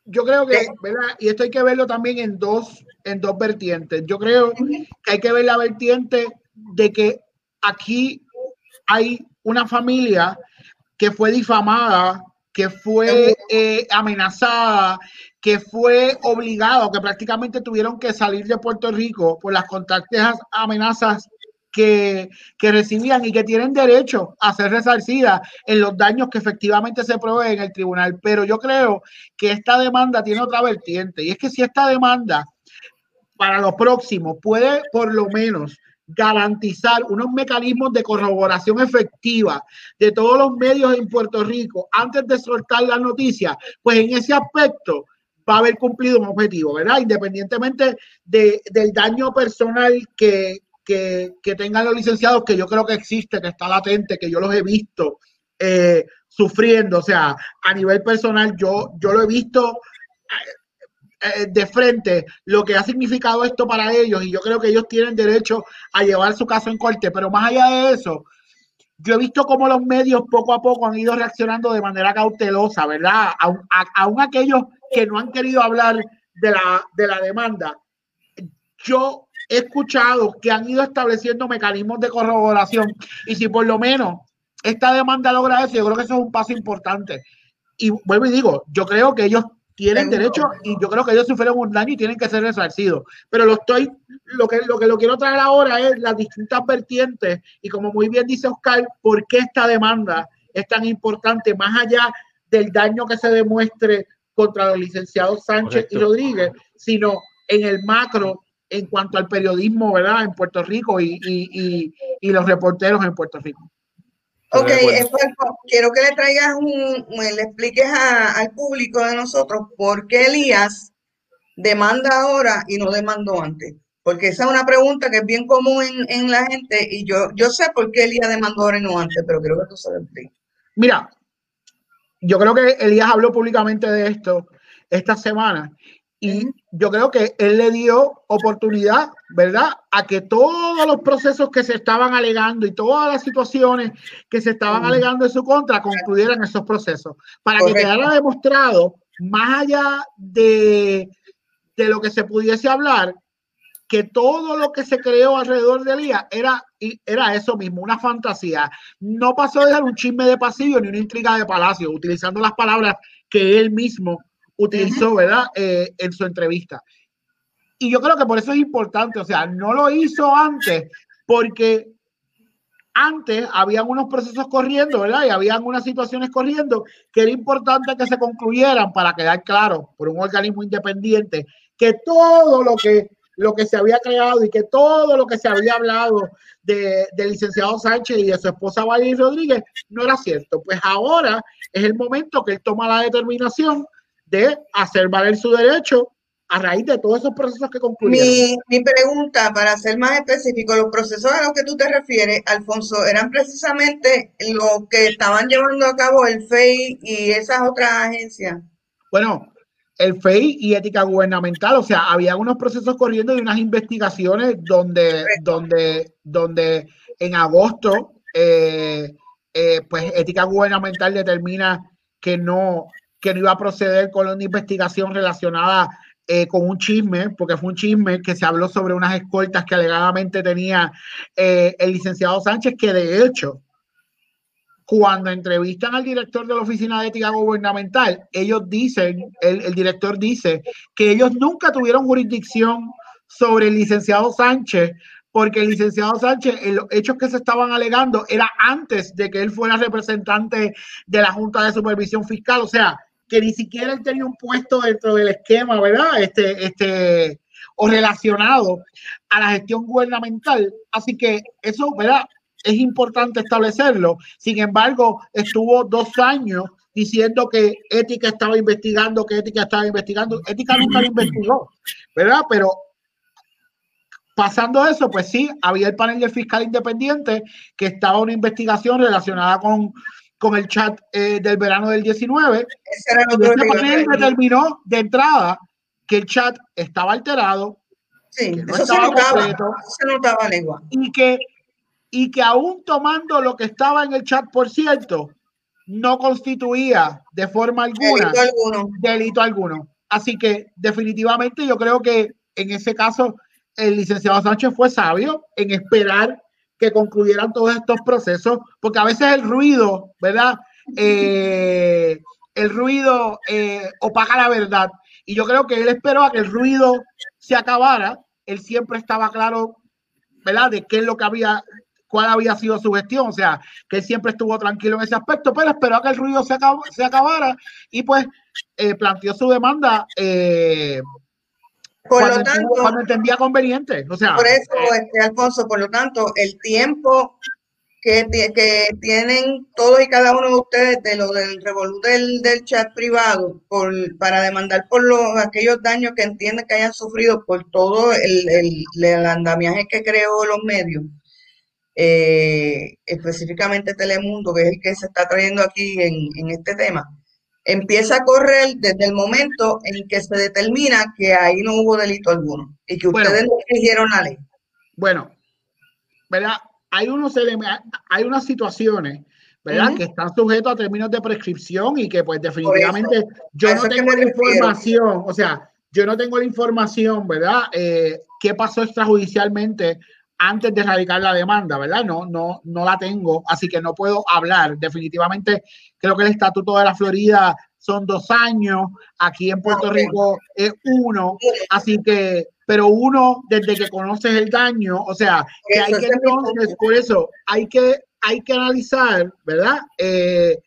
yo creo que, ¿verdad? Y esto hay que verlo también en dos, en dos vertientes. Yo creo que hay que ver la vertiente de que aquí hay una familia que fue difamada, que fue eh, amenazada, que fue obligado, que prácticamente tuvieron que salir de Puerto Rico por las contactas amenazas que, recibían y que tienen derecho a ser resarcidas en los daños que efectivamente se proveen en el tribunal. Pero yo creo que esta demanda tiene otra vertiente y es que si esta demanda para lo próximo puede por lo menos garantizar unos mecanismos de corroboración efectiva de todos los medios en Puerto Rico antes de soltar la noticia, pues en ese aspecto va a haber cumplido un objetivo, ¿verdad? Independientemente de, del daño personal que, que, que, tengan los licenciados, que yo creo que existe, que está latente, que yo los he visto eh, sufriendo, o sea, a nivel personal, yo, yo lo he visto eh, eh, de frente, lo que ha significado esto para ellos, y yo creo que ellos tienen derecho a llevar su caso en corte, pero más allá de eso, yo he visto cómo los medios poco a poco han ido reaccionando de manera cautelosa, ¿verdad? Aún, aquellos que no han querido hablar de la, de la demanda. Yo he escuchado que han ido estableciendo mecanismos de corroboración y si por lo menos esta demanda logra eso, yo creo que eso es un paso importante. Y vuelvo y digo, yo creo que ellos tienen derecho y yo creo que ellos sufrieron un daño y tienen que ser resarcidos. Pero lo estoy, lo que, lo que lo quiero traer ahora es las distintas vertientes y como muy bien dice Oscar, ¿por qué esta demanda es tan importante más allá del daño que se demuestre contra los licenciados Sánchez y Rodríguez, sino en el macro en cuanto al periodismo, ¿verdad? En Puerto Rico y, los reporteros en Puerto Rico. Ok, quiero que le traigas un, le expliques al público de nosotros por qué Elías demanda ahora y no demandó antes. Porque esa es una pregunta que es bien común en, la gente y yo, yo sé por qué Elías demandó ahora y no antes, pero creo que tú sabes. Mira, yo creo que Elías habló públicamente de esto esta semana y yo creo que él le dio oportunidad, ¿verdad?, a que todos los procesos que se estaban alegando y todas las situaciones que se estaban alegando en su contra concluyeran esos procesos, para que quedara demostrado, más allá de, de lo que se pudiese hablar, que todo lo que se creó alrededor de Elías era, era eso mismo, una fantasía. No pasó de ser un chisme de pasillo ni una intriga de palacio, utilizando las palabras que él mismo utilizó, ¿verdad? Eh, en su entrevista. Y yo creo que por eso es importante, o sea, no lo hizo antes porque antes habían unos procesos corriendo, ¿verdad? Y habían unas situaciones corriendo que era importante que se concluyeran para quedar claro por un organismo independiente que todo lo que lo que se había creado y que todo lo que se había hablado de, del licenciado Sánchez y de su esposa Valeria Rodríguez no era cierto. Pues ahora es el momento que él toma la determinación de hacer valer su derecho a raíz de todos esos procesos que concluyeron. Mi, mi, pregunta, para ser más específico, los procesos a los que tú te refieres, Alfonso, eran precisamente lo que estaban llevando a cabo el FEI y esas otras agencias. Bueno, el FEI y ética gubernamental, o sea, había unos procesos corriendo de unas investigaciones donde, donde, donde en agosto, eh, eh, pues ética gubernamental determina que no, que no iba a proceder con una investigación relacionada eh, con un chisme, porque fue un chisme que se habló sobre unas escoltas que alegadamente tenía eh, el licenciado Sánchez, que de hecho, cuando entrevistan al director de la Oficina de Ética Gubernamental, ellos dicen, el, el director dice que ellos nunca tuvieron jurisdicción sobre el licenciado Sánchez porque el licenciado Sánchez, los hechos que se estaban alegando era antes de que él fuera representante de la Junta de Supervisión Fiscal, o sea, que ni siquiera él tenía un puesto dentro del esquema, ¿verdad? Este, este, o relacionado a la gestión gubernamental. Así que eso, ¿verdad? Es importante establecerlo. Sin embargo, estuvo dos años diciendo que Ética estaba investigando, que Ética estaba investigando. Ética nunca lo investigó, ¿verdad? Pero pasando eso, pues sí, había el panel del fiscal independiente que estaba una investigación relacionada con con el chat eh, del verano del 19. y este panel determinó de entrada que el chat estaba alterado. Sí, eso se notaba, se notaba lengua. Y que, y que aún tomando lo que estaba en el chat, por cierto, no constituía de forma alguna delito alguno. Delito alguno. Así que definitivamente yo creo que en ese caso el licenciado Sánchez fue sabio en esperar concluyeran todos estos procesos, porque a veces el ruido, ¿verdad? Eh, el ruido eh, opaca la verdad. Y yo creo que él esperó a que el ruido se acabara. Él siempre estaba claro, ¿verdad? De qué es lo que había, cuál había sido su gestión. O sea, que él siempre estuvo tranquilo en ese aspecto, pero esperó a que el ruido se, se acabara y pues eh, planteó su demanda por lo tanto, cuando entendía conveniente. O sea, por eso, este, Alfonso, por lo tanto, el tiempo que, que tienen todos y cada uno de ustedes de lo del revolú del, chat privado por, para demandar por los, aquellos daños que entienden que hayan sufrido por todo el, el, andamiaje que creó los medios, eh, específicamente Telemundo, que es el que se está trayendo aquí en, en este tema empieza a correr desde el momento en que se determina que ahí no hubo delito alguno y que ustedes no eligieron la ley. Bueno, ¿verdad? Hay, unos hay unas situaciones, ¿verdad? Que están sujetos a términos de prescripción y que pues definitivamente yo no tengo la información, o sea, yo no tengo la información, ¿verdad? Eh, ¿Qué pasó extrajudicialmente antes de radicar la demanda, ¿verdad? No, no, no la tengo, así que no puedo hablar. Definitivamente creo que el estatuto de la Florida son dos años, aquí en Puerto Rico es uno, así que, pero uno desde que conoces el daño, o sea, que hay que entonces, por eso hay que, hay que analizar, ¿verdad? Eh,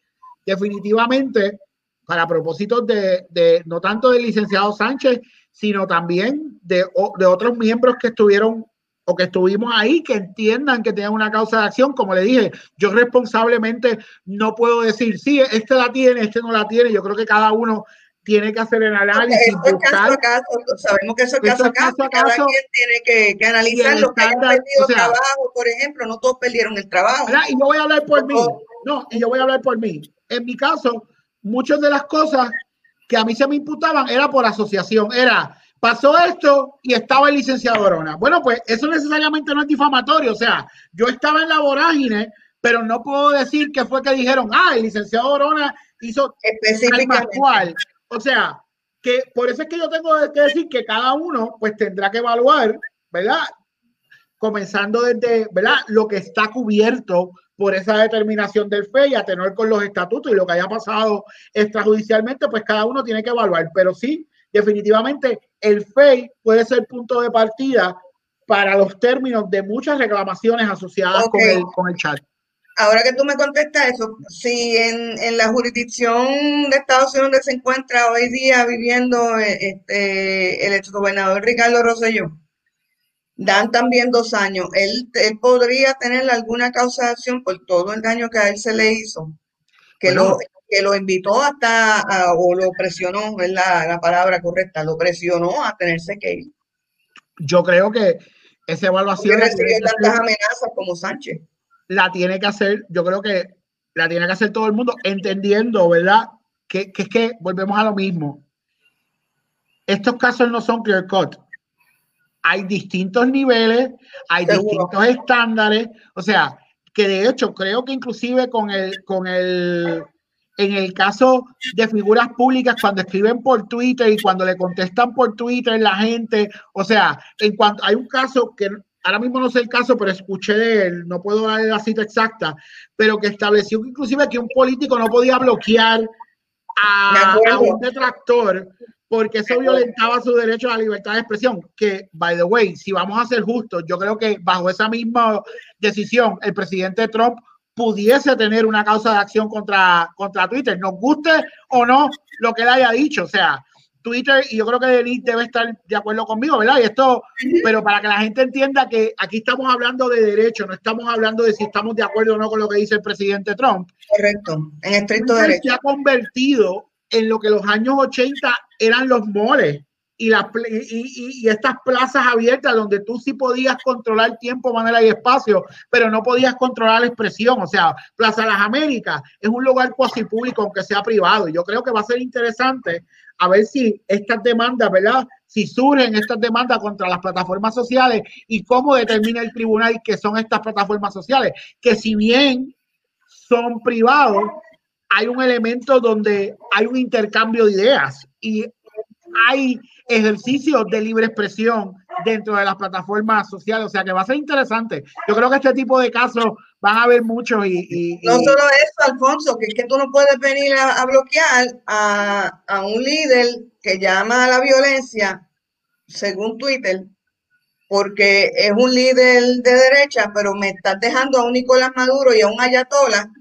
definitivamente para propósitos de, de, no tanto del licenciado Sánchez, sino también de, de otros miembros que estuvieron o que estuvimos ahí, que entiendan que tengan una causa de acción. Como le dije, yo responsablemente no puedo decir, sí, este la tiene, este no la tiene. Yo creo que cada uno tiene que hacer el análisis. Eso caso a caso, sabemos que eso es caso, a caso, cada quien tiene que, que analizar lo que hayan perdido o sea, trabajo, por ejemplo, no todos perdieron el trabajo. Y yo voy a hablar por mí, no, y yo voy a hablar por mí. En mi caso, muchas de las cosas que a mí se me imputaban era por asociación, era pasó esto y estaba el licenciado Orona. Bueno, pues eso necesariamente no es difamatorio, o sea, yo estaba en la vorágine, pero no puedo decir que fue que dijeron, ah, el licenciado Orona hizo específicamente cual. O sea, que por eso es que yo tengo que decir que cada uno pues tendrá que evaluar, ¿verdad? Comenzando desde, ¿verdad? Lo que está cubierto por esa determinación del FEI a tener con los estatutos y lo que haya pasado extrajudicialmente, pues cada uno tiene que evaluar. Pero sí, definitivamente el FEI puede ser punto de partida para los términos de muchas reclamaciones asociadas okay. con, el, con el chat. Ahora que tú me contestas eso, si en, en, la jurisdicción de Estados Unidos donde se encuentra hoy día viviendo eh, este, el exgobernador Ricardo Rosselló, dan también dos años, ¿él, él, podría tener alguna causa de acción por todo el daño que a él se le hizo, que bueno, lo que lo invitó hasta, a, o lo presionó, es la, la, palabra correcta, lo presionó a tenerse que ir. Yo creo que esa evaluación... recibe tantas amenazas como Sánchez. La tiene que hacer, yo creo que la tiene que hacer todo el mundo, entendiendo, ¿verdad? Que, que es que volvemos a lo mismo. Estos casos no son clear cut. Hay distintos niveles, hay Seguro. distintos estándares, o sea, que de hecho creo que inclusive con el, con el en el caso de figuras públicas cuando escriben por Twitter y cuando le contestan por Twitter la gente, o sea, en cuanto hay un caso que ahora mismo no sé el caso, pero escuché de él, no puedo dar la cita exacta, pero que estableció que inclusive que un político no podía bloquear a, a un detractor porque eso violentaba su derecho a la libertad de expresión. Que, by the way, si vamos a ser justos, yo creo que bajo esa misma decisión, el presidente Trump pudiese tener una causa de acción contra, contra Twitter, nos guste o no lo que él haya dicho. O sea, Twitter, y yo creo que Denis debe estar de acuerdo conmigo, ¿verdad? Y esto, pero para que la gente entienda que aquí estamos hablando de derecho, no estamos hablando de si estamos de acuerdo o no con lo que dice el presidente Trump. Correcto, en estricto derecho. Se ha convertido en lo que los años 80 eran los moles y, la, y, y, estas plazas abiertas donde tú sí podías controlar tiempo, manera y espacio, pero no podías controlar la expresión. O sea, Plaza Las Américas es un lugar cuasi público, aunque sea privado. Yo creo que va a ser interesante a ver si estas demandas, ¿verdad? Si surgen estas demandas contra las plataformas sociales y cómo determina el tribunal que son estas plataformas sociales, que si bien son privados, hay un elemento donde hay un intercambio de ideas y hay ejercicios de libre expresión dentro de las plataformas sociales. O sea que va a ser interesante. Yo creo que este tipo de casos van a haber muchos y, no solo eso, Alfonso, que es que tú no puedes venir a, bloquear a, a, un líder que llama a la violencia, según Twitter, porque es un líder de derecha, pero me estás dejando a un Nicolás Maduro y a un Ayatola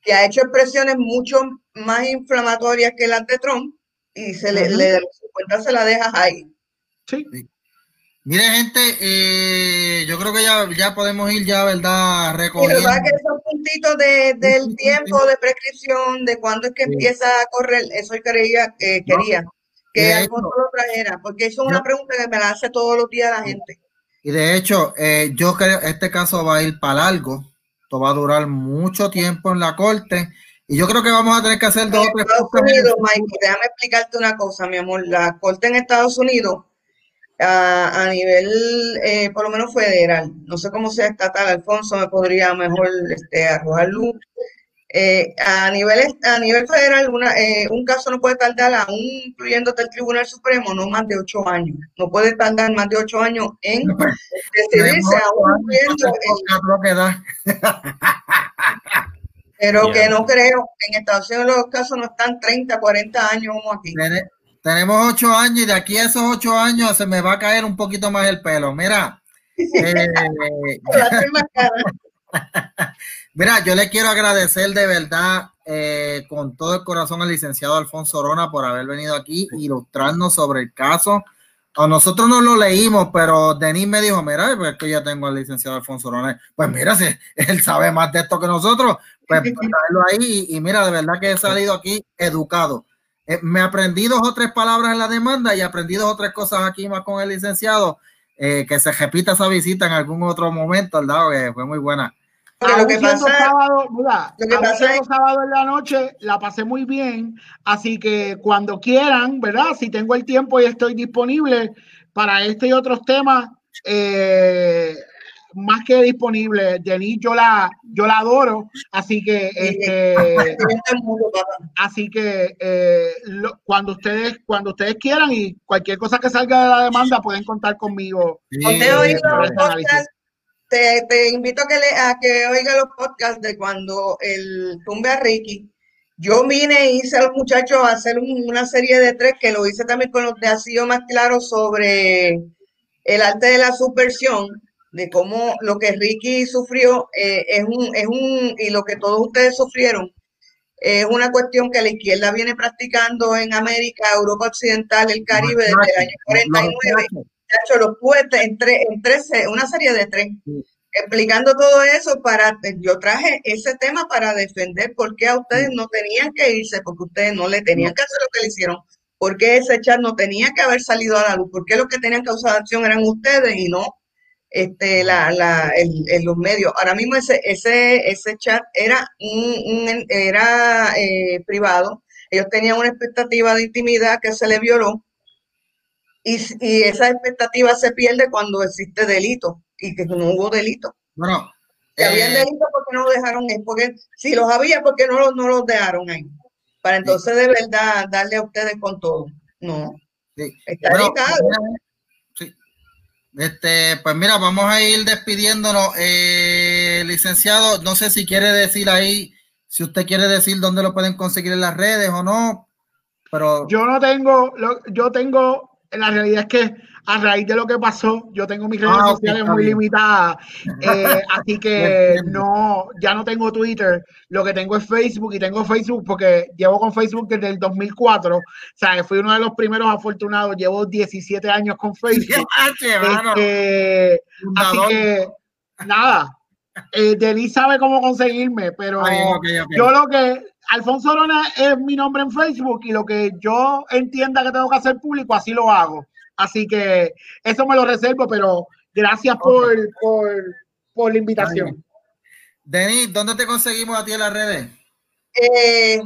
que ha hecho expresiones mucho más inflamatorias que las de Trump y se le, uh -huh. le cuenta se la dejas ahí. Sí. Mire, gente, eh, yo creo que ya, ya podemos ir ya, ¿verdad? Recogiendo. Y verdad que esos puntitos de, del tiempo de prescripción, de cuándo es que sí. empieza a correr, eso creía, eh, quería no. que Alfonso lo trajera, porque eso es una pregunta que me la hace todos los días la gente. Y de hecho, eh, yo creo que este caso va a ir para largo, esto va a durar mucho tiempo en la corte y yo creo que vamos a tener que hacer dos o tres Estados Unidos, Michael, déjame explicarte una cosa, mi amor. La corte en Estados Unidos, a, a nivel, eh, por lo menos federal, no sé cómo sea estatal, Alfonso me podría mejor este, arrojar luz. Eh, a, nivel, a nivel federal, una, eh, un caso no puede tardar, aún incluyéndote el Tribunal Supremo, no más de ocho años. No puede tardar más de ocho años en decidirse, aún incluyendo. Pero que no creo, en Estados Unidos los casos no están 30, 40 años como aquí. Tenemos ocho años y de aquí a esos ocho años se me va a caer un poquito más el pelo. Mira. Eh, mira, yo le quiero agradecer de verdad eh, con todo el corazón al licenciado Alfonso Orona por haber venido aquí ilustrarnos sobre el caso. A nosotros no lo leímos, pero Denis me dijo, mira, pues que ya tengo al licenciado Alfonso Orona. Pues mira, si él sabe más de esto que nosotros, pues, pues ahí y, mira, de verdad que he salido aquí educado. Eh, me aprendí dos o tres palabras en la demanda y aprendí dos o tres cosas aquí más con el licenciado, eh, que se repita esa visita en algún otro momento, ¿verdad? Que fue muy buena. Lo que pasa, sábado, mira, lo que pasa es... sábado en la noche la pasé muy bien, así que cuando quieran, ¿verdad? Si tengo el tiempo y estoy disponible para este y otros temas, eh, más que disponible. Denise, yo la, yo la adoro, así que este, así que eh, cuando ustedes, cuando ustedes quieran y cualquier cosa que salga de la demanda pueden contar conmigo. Te, te, invito a que, le, a que oiga los podcasts de cuando el tumbe a Ricky. Yo vine y hice a los muchachos a hacer una serie de tres que lo hice también con los de sido más claro sobre el arte de la subversión de cómo lo que Ricky sufrió eh, es, un, es un, y lo que todos ustedes sufrieron, es una cuestión que la izquierda viene practicando en América, Europa Occidental, el Caribe desde el año 49. De hecho, los puestos en, en 13, una serie de tres, explicando todo eso para, yo traje ese tema para defender por qué a ustedes no tenían que irse, porque ustedes no le tenían que hacer lo que le hicieron, porque ese chat no tenía que haber salido a la luz, porque los que tenían causado acción eran ustedes y no este, la, la, el, los medios. Ahora mismo ese, ese, ese chat era, un, era eh, privado. Ellos tenían una expectativa de intimidad que se le violó y, y, esa expectativa se pierde cuando existe delito y que no hubo delito. Bueno, si había eh, delito, porque no lo dejaron ahí? Porque si los había, porque no, no los dejaron ahí? Para entonces de verdad darle a ustedes con todo. No. Está este, pues mira, vamos a ir despidiéndonos. Eh, licenciado, no sé si quiere decir ahí, si usted quiere decir dónde lo pueden conseguir en las redes o no, pero... Yo no tengo, yo tengo, la realidad es que a raíz de lo que pasó, yo tengo mis redes ah, sociales muy limitadas, eh, así que no, ya no tengo Twitter, lo que tengo es Facebook y tengo Facebook porque llevo con Facebook desde el 2004, o sea, fui uno de los primeros afortunados, llevo 17 años con Facebook. Este, así que, nada, eh, Denis sabe cómo conseguirme, pero yo lo que, Alfonso Orona es mi nombre en Facebook y lo que yo entienda que tengo que hacer público, así lo hago. Así que eso me lo reservo, pero gracias por, por, la invitación. Denis, ¿dónde te conseguimos a ti en las redes? Eh,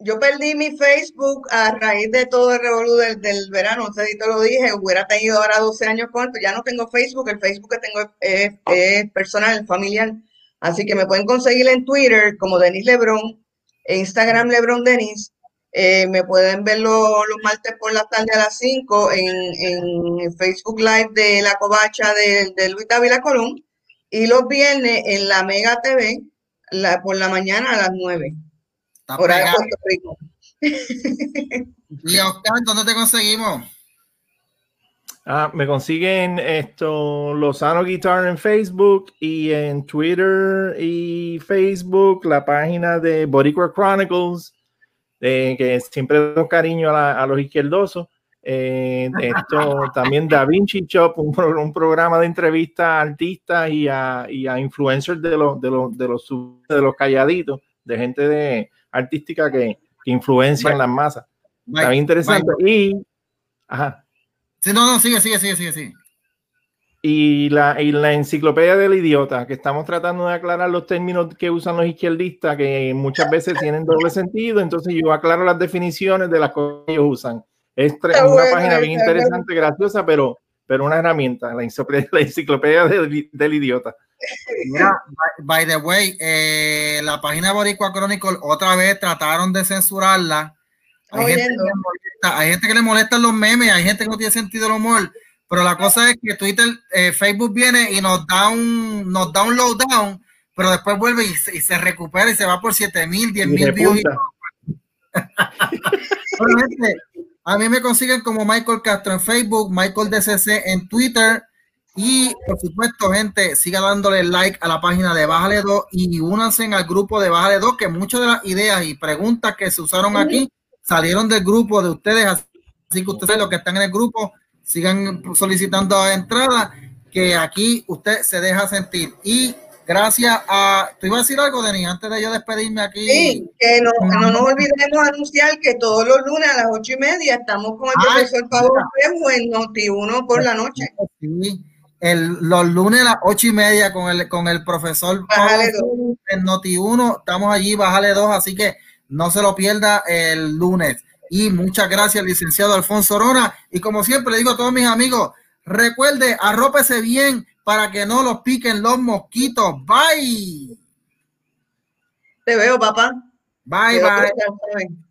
yo perdí mi Facebook a raíz de todo el revolú del, verano, no sé si te lo dije, hubiera tenido ahora 12 años con esto, ya no tengo Facebook, el Facebook que tengo es, es personal, familiar, así que me pueden conseguir en Twitter como Denis Lebron, en Instagram Lebron Denis, eh, me pueden ver los martes por la tarde a las 5 en, en Facebook Live de la covacha de, de Luis Dávila Colón y los viernes en la Mega TV la, por la mañana a las 9. Por ahí Puerto Rico. y Oscar, ¿dónde te conseguimos? Ah, me consiguen esto Lozano Guitar en Facebook y en Twitter y Facebook la página de Boricua Chronicles que siempre doy cariño a, los izquierdosos. Eh, esto también Da Vinci Shop, un, un programa de entrevistas a artistas y a, y a influencers de los, de, los, de, los, de los calladitos, de gente de artística que, que influencian las masas. Está bien interesante. Y, ajá. Sí, no, no, sigue, sigue, sigue, sigue, sigue y la, y la enciclopedia del idiota, que estamos tratando de aclarar los términos que usan los izquierdistas, que muchas veces tienen doble sentido, entonces yo aclaro las definiciones de las cosas que ellos usan. Es una página bien interesante, graciosa, pero, pero una herramienta, la enciclopedia, la enciclopedia del, del idiota. Mira, by, the way, eh, la página Boricua Chronicle otra vez trataron de censurarla. Hay gente, que le molesta, hay gente que le molestan los memes, hay gente que no tiene sentido el humor pero la cosa es que Twitter, eh, Facebook viene y nos da un, nos da un lowdown, pero después vuelve y se, recupera y se va por 7 mil, 10 mil views. a mí me consiguen como Michael Castro en Facebook, Michael DCC en Twitter Y por supuesto, gente, siga dándole like a la página de Bájale 2 y únanse al grupo de Bájale 2, que muchas de las ideas y preguntas que se usaron aquí salieron del grupo de ustedes. Así que ustedes, los que están en el grupo, sigan solicitando entrada, que aquí usted se deja sentir. Y gracias a. ¿Tú ibas a decir algo, Denis, antes de yo despedirme aquí? Sí, que no, no nos olvidemos anunciar que todos los lunes a las ocho y media estamos con el profesor Pablo Fresco en Noti1 por la noche. Sí el, los lunes a las ocho y media con el, con el profesor en Noti1. Estamos allí, bájale dos, así que no se lo pierda el lunes. Y muchas gracias, licenciado Alfonso Rona. Y como siempre le digo a todos mis amigos, recuerde, arrópese bien para que no los piquen los mosquitos. Bye. Te veo, papá. Bye, bye.